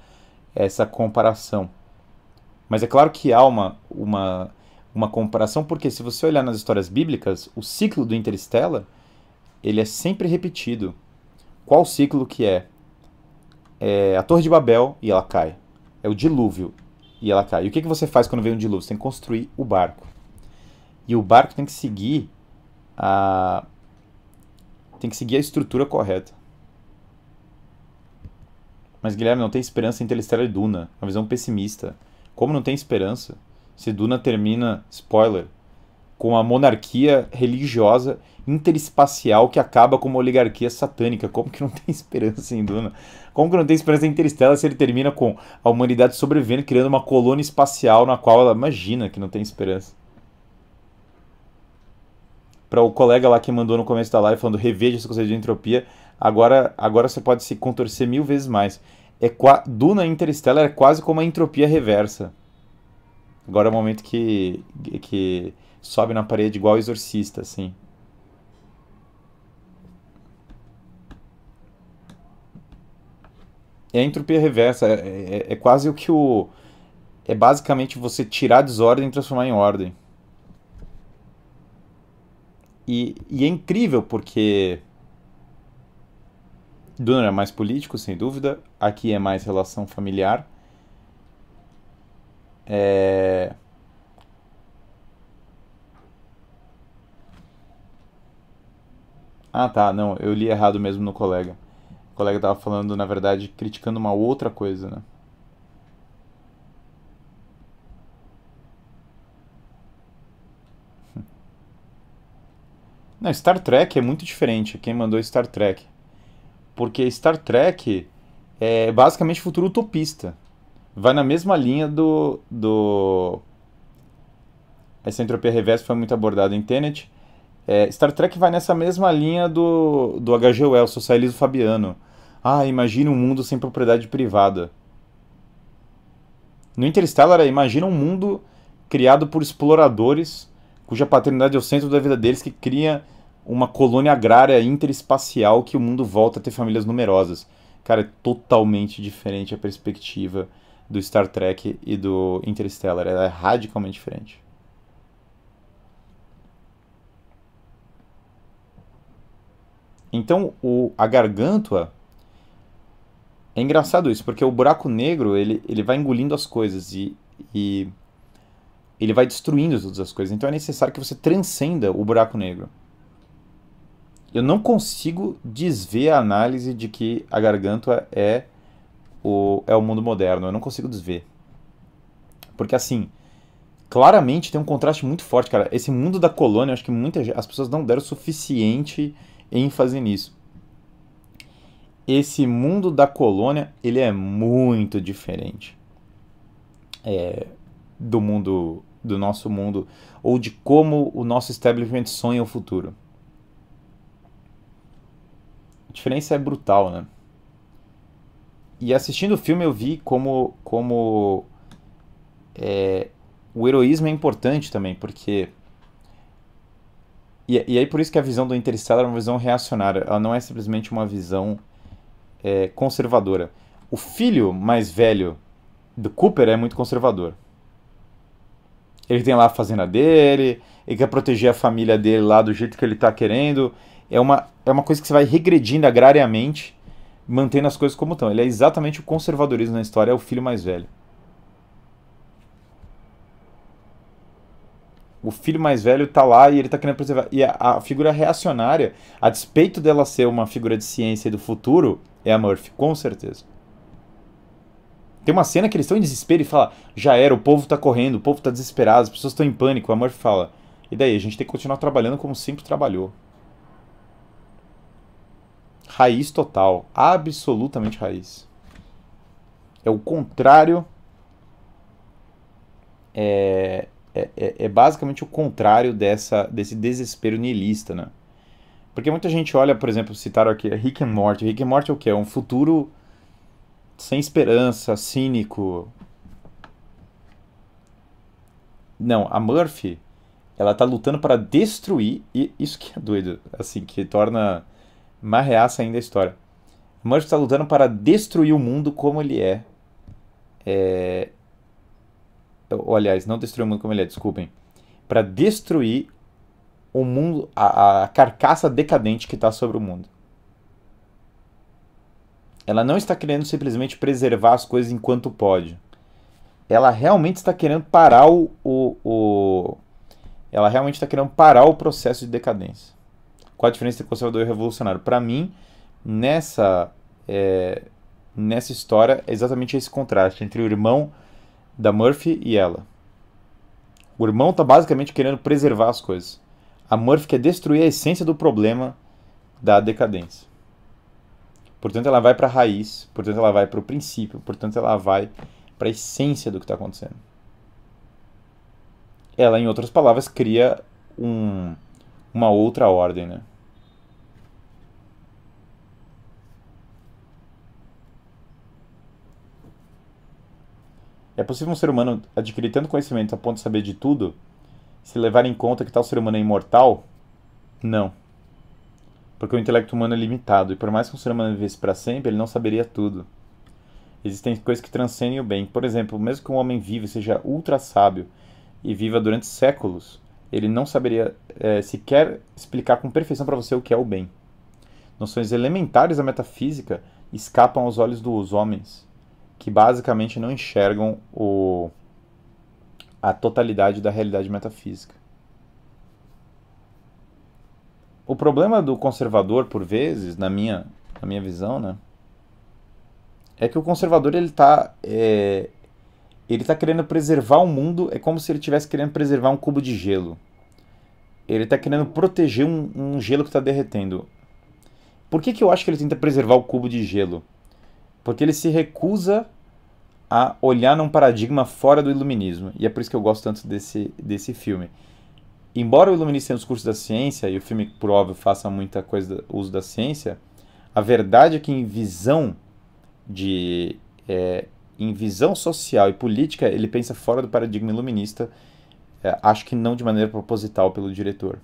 essa comparação. Mas é claro que há uma, uma, uma comparação, porque se você olhar nas histórias bíblicas, o ciclo do Interstellar ele é sempre repetido. Qual ciclo que é? É a Torre de Babel e ela cai. É o dilúvio e ela cai. E o que, que você faz quando vem um dilúvio? Você tem que construir o barco. E o barco tem que seguir a tem que seguir a estrutura correta. Mas Guilherme não tem esperança em Interstellar e Duna, uma visão pessimista. Como não tem esperança se Duna termina, spoiler, com a monarquia religiosa interespacial que acaba com uma oligarquia satânica. Como que não tem esperança em Duna? Como que não tem esperança em Interstellar se ele termina com a humanidade sobrevivendo, criando uma colônia espacial na qual ela imagina que não tem esperança? Para o colega lá que mandou no começo da live falando reveja esse conceito de entropia, agora, agora você pode se contorcer mil vezes mais. É Duna Interstellar é quase como a entropia reversa. Agora é o momento que, que sobe na parede igual exorcista, assim. É a entropia reversa, é, é, é, quase o que o. É basicamente você tirar a desordem e transformar em ordem. E, e é incrível porque. Duna é mais político, sem dúvida. Aqui é mais relação familiar. É. Ah, tá, não, eu li errado mesmo no colega. O colega estava falando, na verdade, criticando uma outra coisa, né? Não, Star Trek é muito diferente. Quem mandou Star Trek? Porque Star Trek é basicamente futuro utopista. Vai na mesma linha do. do... Essa entropia reversa foi muito abordada em Tenet é, Star Trek vai nessa mesma linha do, do H.G. Wells, socialismo fabiano. Ah, imagine um mundo sem propriedade privada. No Interstellar, imagina um mundo criado por exploradores, cuja paternidade é o centro da vida deles, que cria uma colônia agrária interespacial que o mundo volta a ter famílias numerosas. Cara, é totalmente diferente a perspectiva do Star Trek e do Interstellar. Ela é radicalmente diferente. Então, o, a gargantua é engraçado isso, porque o buraco negro ele, ele vai engolindo as coisas e, e ele vai destruindo todas as coisas. Então é necessário que você transcenda o buraco negro. Eu não consigo desver a análise de que a gargantua é o, é o mundo moderno. Eu não consigo desver. Porque assim, claramente tem um contraste muito forte, cara. Esse mundo da colônia, acho que muitas as pessoas não deram suficiente ênfase nisso. Esse mundo da colônia ele é muito diferente é, do mundo do nosso mundo ou de como o nosso establishment sonha o futuro. A diferença é brutal, né? E assistindo o filme eu vi como, como é, o heroísmo é importante também, porque. E, e aí por isso que a visão do Interstellar é uma visão reacionária, ela não é simplesmente uma visão é, conservadora. O filho mais velho do Cooper é muito conservador. Ele tem lá a fazenda dele, ele quer proteger a família dele lá do jeito que ele está querendo. É uma, é uma coisa que você vai regredindo agrariamente, mantendo as coisas como estão. Ele é exatamente o conservadorismo na história, é o filho mais velho. O filho mais velho tá lá e ele tá querendo preservar. E a, a, figura reacionária, a despeito dela ser uma figura de ciência e do futuro, é a Murphy, com certeza. Tem uma cena que eles estão em desespero e fala: já era, o povo tá correndo, o povo tá desesperado, as pessoas estão em pânico. A Murphy fala: e daí? A gente tem que continuar trabalhando como sempre trabalhou. Raiz total, absolutamente raiz. É o contrário. É, é, é, é basicamente o contrário dessa, desse desespero niilista, né? Porque muita gente olha, por exemplo, citaram aqui Rick and Morty. Rick and Morty é o que? É um futuro sem esperança, cínico. Não, a Murphy, ela tá lutando para destruir, e isso que é doido, assim, que torna mais reaça ainda a história. Murphy está lutando para destruir o mundo como ele é. é... Ou, aliás, não destruir o mundo como ele é, desculpem. Para destruir o mundo, a, a carcaça decadente que está sobre o mundo. Ela não está querendo simplesmente preservar as coisas enquanto pode. Ela realmente está querendo parar o, o, o ela realmente está querendo parar o processo de decadência. Qual a diferença entre conservador e revolucionário? Para mim, nessa é, nessa história é exatamente esse contraste entre o irmão da Murphy e ela. O irmão está basicamente querendo preservar as coisas. A Murphy quer destruir a essência do problema da decadência. Portanto, ela vai para a raiz, portanto, ela vai para o princípio, portanto, ela vai para a essência do que está acontecendo. Ela, em outras palavras, cria um, uma outra ordem, né? É possível um ser humano adquirir tanto conhecimento a ponto de saber de tudo, se levar em conta que tal ser humano é imortal? Não. Porque o intelecto humano é limitado, e por mais que um ser humano vivesse para sempre, ele não saberia tudo. Existem coisas que transcendem o bem. Por exemplo, mesmo que um homem vive seja ultra sábio e viva durante séculos, ele não saberia é, sequer explicar com perfeição para você o que é o bem. Noções elementares da metafísica escapam aos olhos dos homens, que basicamente não enxergam o, a totalidade da realidade metafísica. O problema do conservador, por vezes, na minha, na minha visão, né, é que o conservador ele está é, ele tá querendo preservar o mundo, é como se ele estivesse querendo preservar um cubo de gelo. Ele está querendo proteger um, um gelo que está derretendo. Por que, que eu acho que ele tenta preservar o cubo de gelo? Porque ele se recusa a olhar num paradigma fora do iluminismo. E é por isso que eu gosto tanto desse, desse filme embora o iluminista tenha os cursos da ciência, e o filme, por óbvio, faça muita coisa uso da ciência, a verdade é que em visão de é, em visão social e política ele pensa fora do paradigma iluminista, é, acho que não de maneira proposital pelo diretor.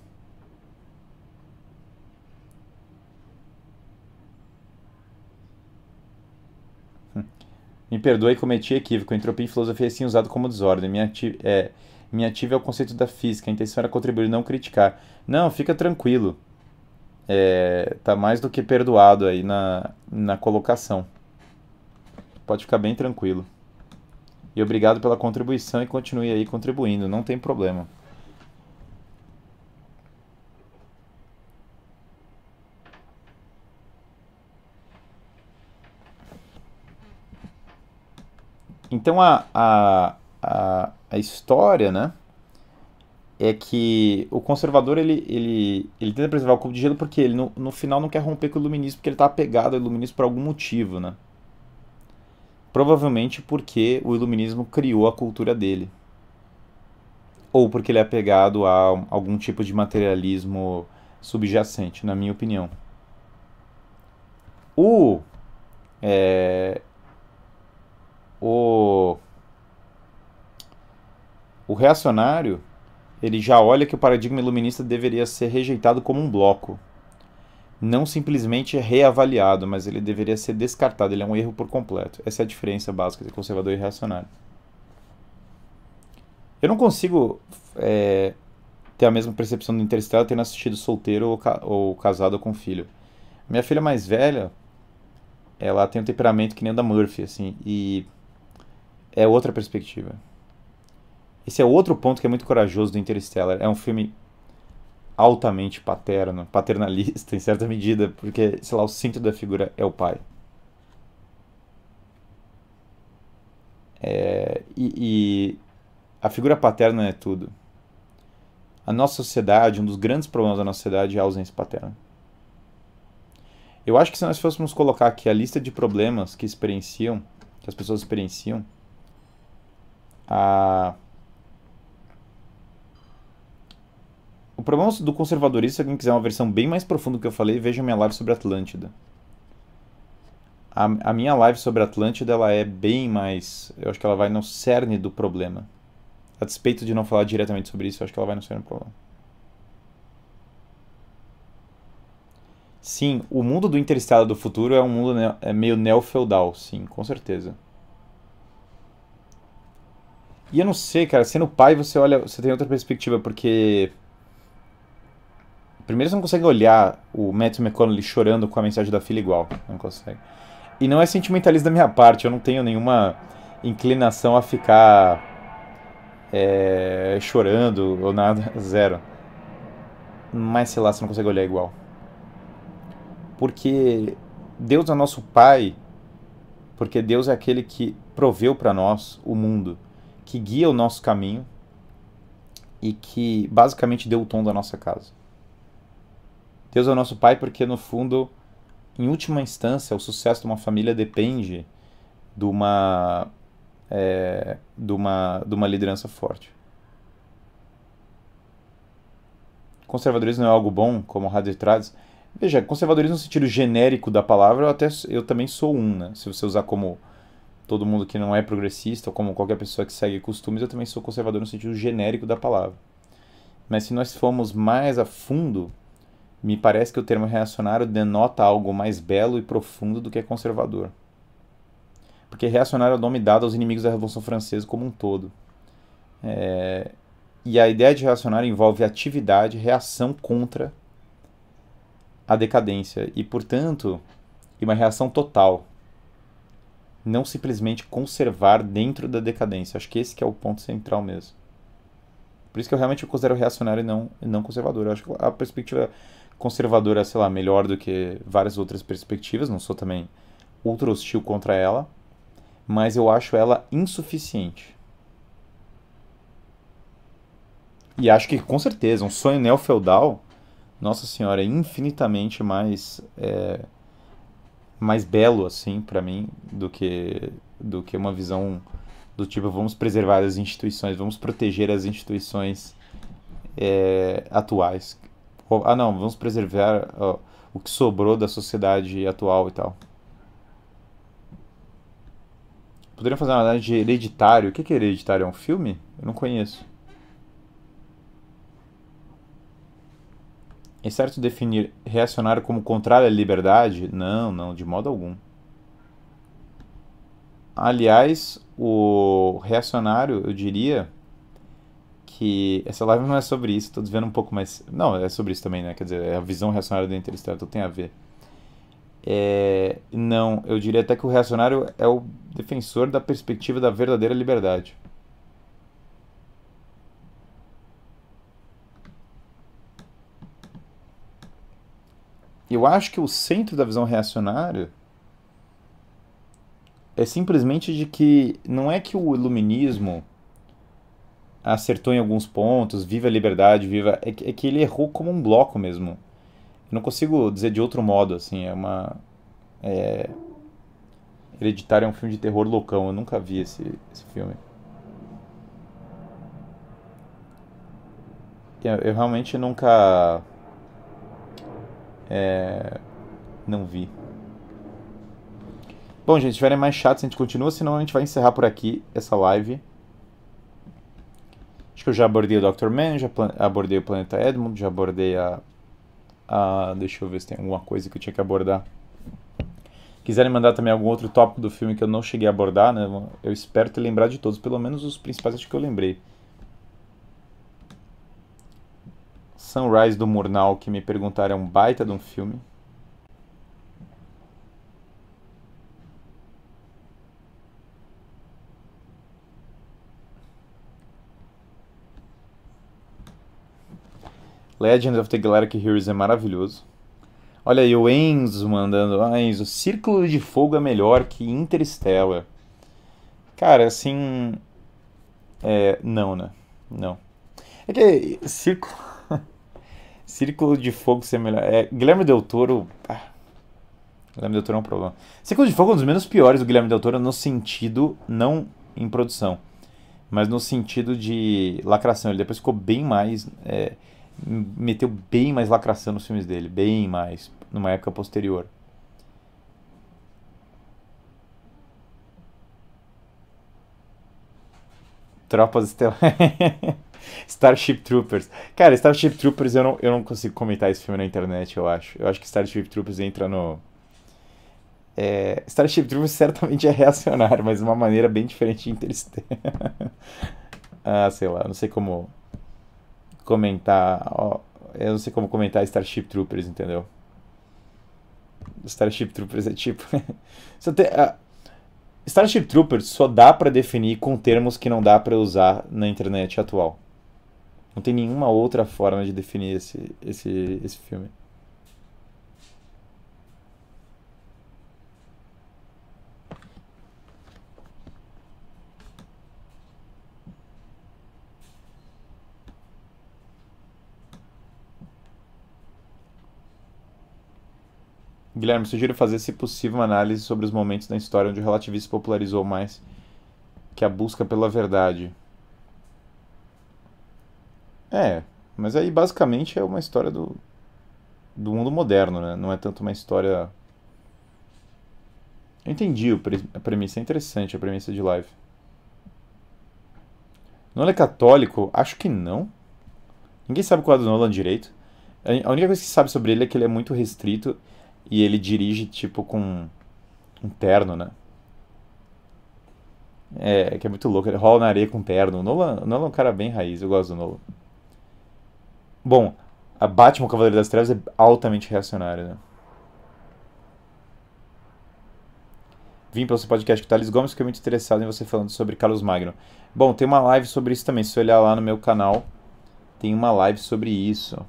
Me perdoe, cometi equívoco. Entropia em filosofia é sim usado como desordem. Minha, é, me ative ao conceito da física. A intenção era contribuir, não criticar. Não, fica tranquilo. É, tá mais do que perdoado aí na, na colocação. Pode ficar bem tranquilo. E obrigado pela contribuição e continue aí contribuindo, não tem problema. Então a, a, a, a história, né? É que o conservador ele, ele, ele tenta preservar o cubo de gelo porque ele no, no final não quer romper com o iluminismo porque ele está apegado ao iluminismo por algum motivo, né? Provavelmente porque o iluminismo criou a cultura dele. Ou porque ele é apegado a algum tipo de materialismo subjacente, na minha opinião. O, é, o o reacionário ele já olha que o paradigma iluminista deveria ser rejeitado como um bloco, não simplesmente reavaliado, mas ele deveria ser descartado, ele é um erro por completo. Essa é a diferença básica entre conservador e reacionário. Eu não consigo é, ter a mesma percepção do Interstellar tendo assistido solteiro ou, ca ou casado com filho. Minha filha mais velha, ela tem um temperamento que nem o da Murphy, assim, e é outra perspectiva. Esse é outro ponto que é muito corajoso do Interstellar. É um filme altamente paterno, paternalista em certa medida, porque, sei lá, o centro da figura é o pai. É, e, e a figura paterna é tudo. A nossa sociedade, um dos grandes problemas da nossa sociedade é a ausência paterna. Eu acho que se nós fôssemos colocar aqui a lista de problemas que experienciam, que as pessoas experienciam, a O problema do conservadorismo, se alguém quiser uma versão bem mais profunda do que eu falei, veja minha live sobre Atlântida. A, a, minha live sobre Atlântida ela é bem mais. Eu acho que ela vai no cerne do problema. A despeito de não falar diretamente sobre isso, eu acho que ela vai no cerne do problema. Sim, o mundo do Interstellar do futuro é um mundo ne é meio neo-feudal, sim, com certeza. E eu não sei, cara, sendo pai você olha, você tem outra perspectiva, porque Primeiro você não consegue olhar o Matthew McConaughey chorando com a mensagem da filha igual. Não consegue. E não é sentimentalista da minha parte, eu não tenho nenhuma inclinação a ficar é, chorando ou nada, zero. Mas sei lá, você não consegue olhar igual. Porque Deus é nosso Pai, porque Deus é aquele que proveu para nós o mundo, que guia o nosso caminho e que basicamente deu o tom da nossa casa. Deus é o nosso Pai porque, no fundo, em última instância, o sucesso de uma família depende de uma, é, de uma, de uma liderança forte. Conservadorismo não é algo bom, como o Haddad traz. Veja, conservadorismo no sentido genérico da palavra, eu, até, eu também sou um, né? Se você usar como todo mundo que não é progressista, ou como qualquer pessoa que segue costumes, eu também sou conservador no sentido genérico da palavra. Mas se nós formos mais a fundo, me parece que o termo reacionário denota algo mais belo e profundo do que conservador. Porque reacionário é o nome dado aos inimigos da Revolução Francesa como um todo. É... E a ideia de reacionário envolve atividade, reação contra a decadência e, portanto, uma reação total. Não simplesmente conservar dentro da decadência. Acho que esse que é o ponto central mesmo. Por isso que eu realmente considero reacionário e não, não conservador. Eu acho que a perspectiva conservadora, sei lá, melhor do que várias outras perspectivas, não sou também ultra hostil contra ela, mas eu acho ela insuficiente. E acho que com certeza um sonho neo-feudal, nossa senhora, é infinitamente mais é, mais belo assim para mim do que do que uma visão do tipo vamos preservar as instituições, vamos proteger as instituições é, atuais. Ah, não, vamos preservar o que sobrou da sociedade atual e tal. Poderiam fazer uma análise de hereditário. O que é hereditário? É um filme? Eu não conheço. É certo definir reacionário como contrário à liberdade? Não, não, de modo algum. Aliás, o reacionário, eu diria, que essa live não é sobre isso, tô desvendo um pouco mais. Não, é sobre isso também, né? Quer dizer, é a visão reacionária do Interstellar, então tem a ver. É, não, eu diria até que o reacionário é o defensor da perspectiva da verdadeira liberdade. Eu acho que o centro da visão reacionária é simplesmente de que não é que o iluminismo acertou em alguns pontos, viva a liberdade, viva. É que, é que ele errou como um bloco mesmo. Eu não consigo dizer de outro modo, assim, é uma. É... Hereditário é um filme de terror loucão, eu nunca vi esse, esse filme. Eu, eu realmente nunca. É... Não vi. Bom, gente, se tiverem mais chats, a gente continua, senão a gente vai encerrar por aqui essa live. Acho que eu já abordei o Dr. Man, já abordei o Planeta Edmund, já abordei a, a. Deixa eu ver se tem alguma coisa que eu tinha que abordar. Quiserem mandar também algum outro tópico do filme que eu não cheguei a abordar, né? Eu espero ter lembrado de todos, pelo menos os principais acho que eu lembrei. Sunrise do Murnau, que me perguntaram, é um baita de um filme. Legend of the Galactic Heroes é maravilhoso. Olha aí, o Enzo mandando. Ah, Enzo, Círculo de Fogo é melhor que Interstellar. Cara, assim. É. Não, né? Não. É que. Círculo. Círculo de Fogo ser melhor. É, Guilherme Del Toro. Ah, Guilherme Del Toro é um problema. Círculo de Fogo é um dos menos piores do Guilherme Del Toro no sentido. Não em produção. Mas no sentido de lacração. Ele depois ficou bem mais. É, meteu bem mais lacração nos filmes dele, bem mais, numa época posterior. Tropas Estelares. Starship Troopers. Cara, Starship Troopers eu não, eu não consigo comentar esse filme na internet, eu acho. Eu acho que Starship Troopers entra no. É, Starship Troopers certamente é reacionário, mas de uma maneira bem diferente de Interstellar. ah, sei lá, não sei como comentar. Ó, eu não sei como comentar Starship Troopers, entendeu? Starship Troopers é tipo. tem, uh, Starship Troopers só dá para definir com termos que não dá para usar na internet atual. Não tem nenhuma outra forma de definir esse, esse, esse filme. Guilherme, sugiro fazer, se possível, uma análise sobre os momentos da história onde o relativismo popularizou mais que a busca pela verdade. É, mas aí basicamente é uma história do, do mundo moderno, né? Não é tanto uma história. Eu entendi a premissa, é interessante a premissa de live. Nolan é católico? Acho que não. Ninguém sabe qual é do Nolan direito. A única coisa que se sabe sobre ele é que ele é muito restrito e ele dirige, tipo, com um terno, né? É, que é muito louco. Ele rola na areia com terno. O Nolan, o Nolan é um cara bem raiz, eu gosto do Nolan. Bom, a Batman Cavaleiro das Trevas é altamente reacionário, né? Vim pelo seu podcast com Thales Gomes, fiquei muito interessado em você falando sobre Carlos Magno. Bom, tem uma live sobre isso também. Se olhar lá no meu canal, tem uma live sobre isso.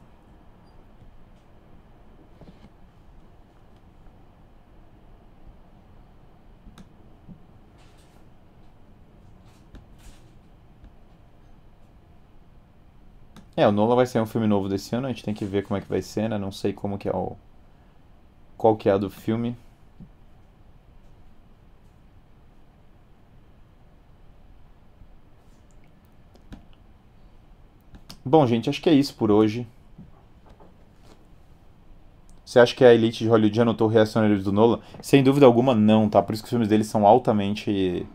É, o Nola vai ser um filme novo desse ano, a gente tem que ver como é que vai ser, né? Não sei como que é o... Qual que é a do filme. Bom, gente, acho que é isso por hoje. Você acha que a elite de Hollywood já notou reacionários do Nolan? Sem dúvida alguma, não, tá? Por isso que os filmes dele são altamente...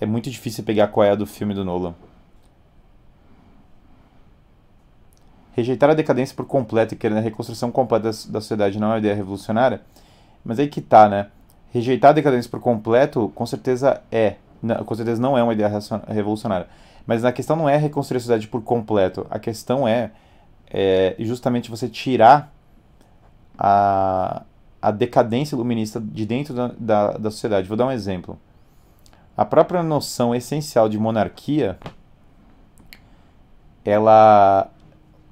É muito difícil pegar qual é a do filme do Nolan. Rejeitar a decadência por completo e querer a reconstrução completa da, da sociedade não é uma ideia revolucionária, mas aí que tá, né? Rejeitar a decadência por completo, com certeza é. Com certeza não é uma ideia revolucionária. Mas a questão não é reconstruir a sociedade por completo. A questão é, é justamente você tirar a, a decadência iluminista de dentro da, da, da sociedade. Vou dar um exemplo. A própria noção essencial de monarquia, ela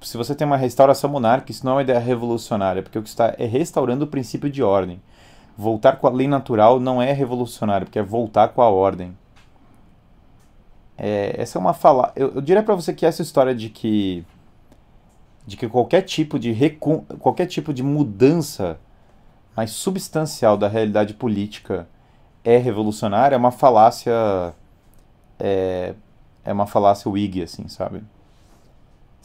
se você tem uma restauração monárquica, isso não é uma ideia revolucionária, porque o que está é restaurando o princípio de ordem. Voltar com a lei natural não é revolucionário, porque é voltar com a ordem. É, essa é uma fala. Eu, eu diria para você que essa história de que de que qualquer tipo de recu... qualquer tipo de mudança mais substancial da realidade política é revolucionária é uma falácia é, é uma falácia Whig, assim, sabe?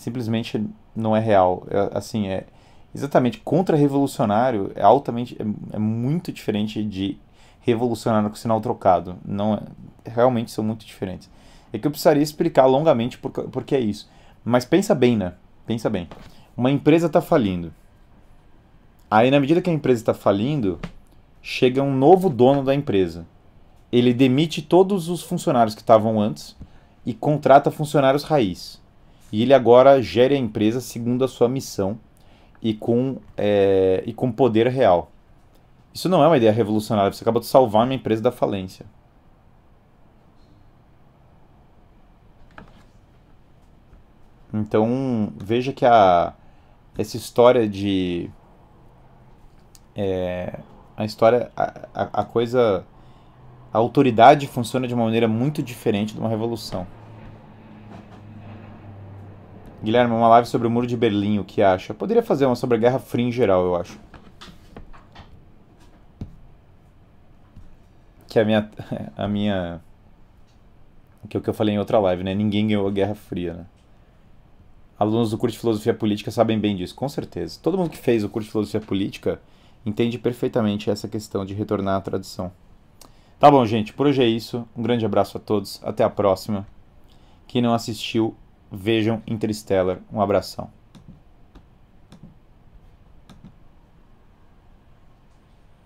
Simplesmente não é real. É, assim, é exatamente contra-revolucionário é altamente é, é muito diferente de revolucionário com sinal trocado. Não é, realmente são muito diferentes. É que eu precisaria explicar longamente por, por que é isso. Mas pensa bem, né? Pensa bem. Uma empresa está falindo. Aí, na medida que a empresa está falindo, chega um novo dono da empresa. Ele demite todos os funcionários que estavam antes e contrata funcionários raiz. E ele agora gere a empresa segundo a sua missão e com, é, e com poder real. Isso não é uma ideia revolucionária, você acaba de salvar uma empresa da falência. Então, veja que a, essa história de. É, a história. A, a, a coisa. A autoridade funciona de uma maneira muito diferente de uma revolução. Guilherme, uma live sobre o Muro de Berlim, o que acha? poderia fazer uma sobre a Guerra Fria em geral, eu acho. Que é a minha. A minha. Que é o que eu falei em outra live, né? Ninguém ganhou a Guerra Fria, né? Alunos do curso de Filosofia Política sabem bem disso, com certeza. Todo mundo que fez o curso de Filosofia Política entende perfeitamente essa questão de retornar à tradição. Tá bom, gente, por hoje é isso. Um grande abraço a todos. Até a próxima. Quem não assistiu, vejam Interstellar. Um abração.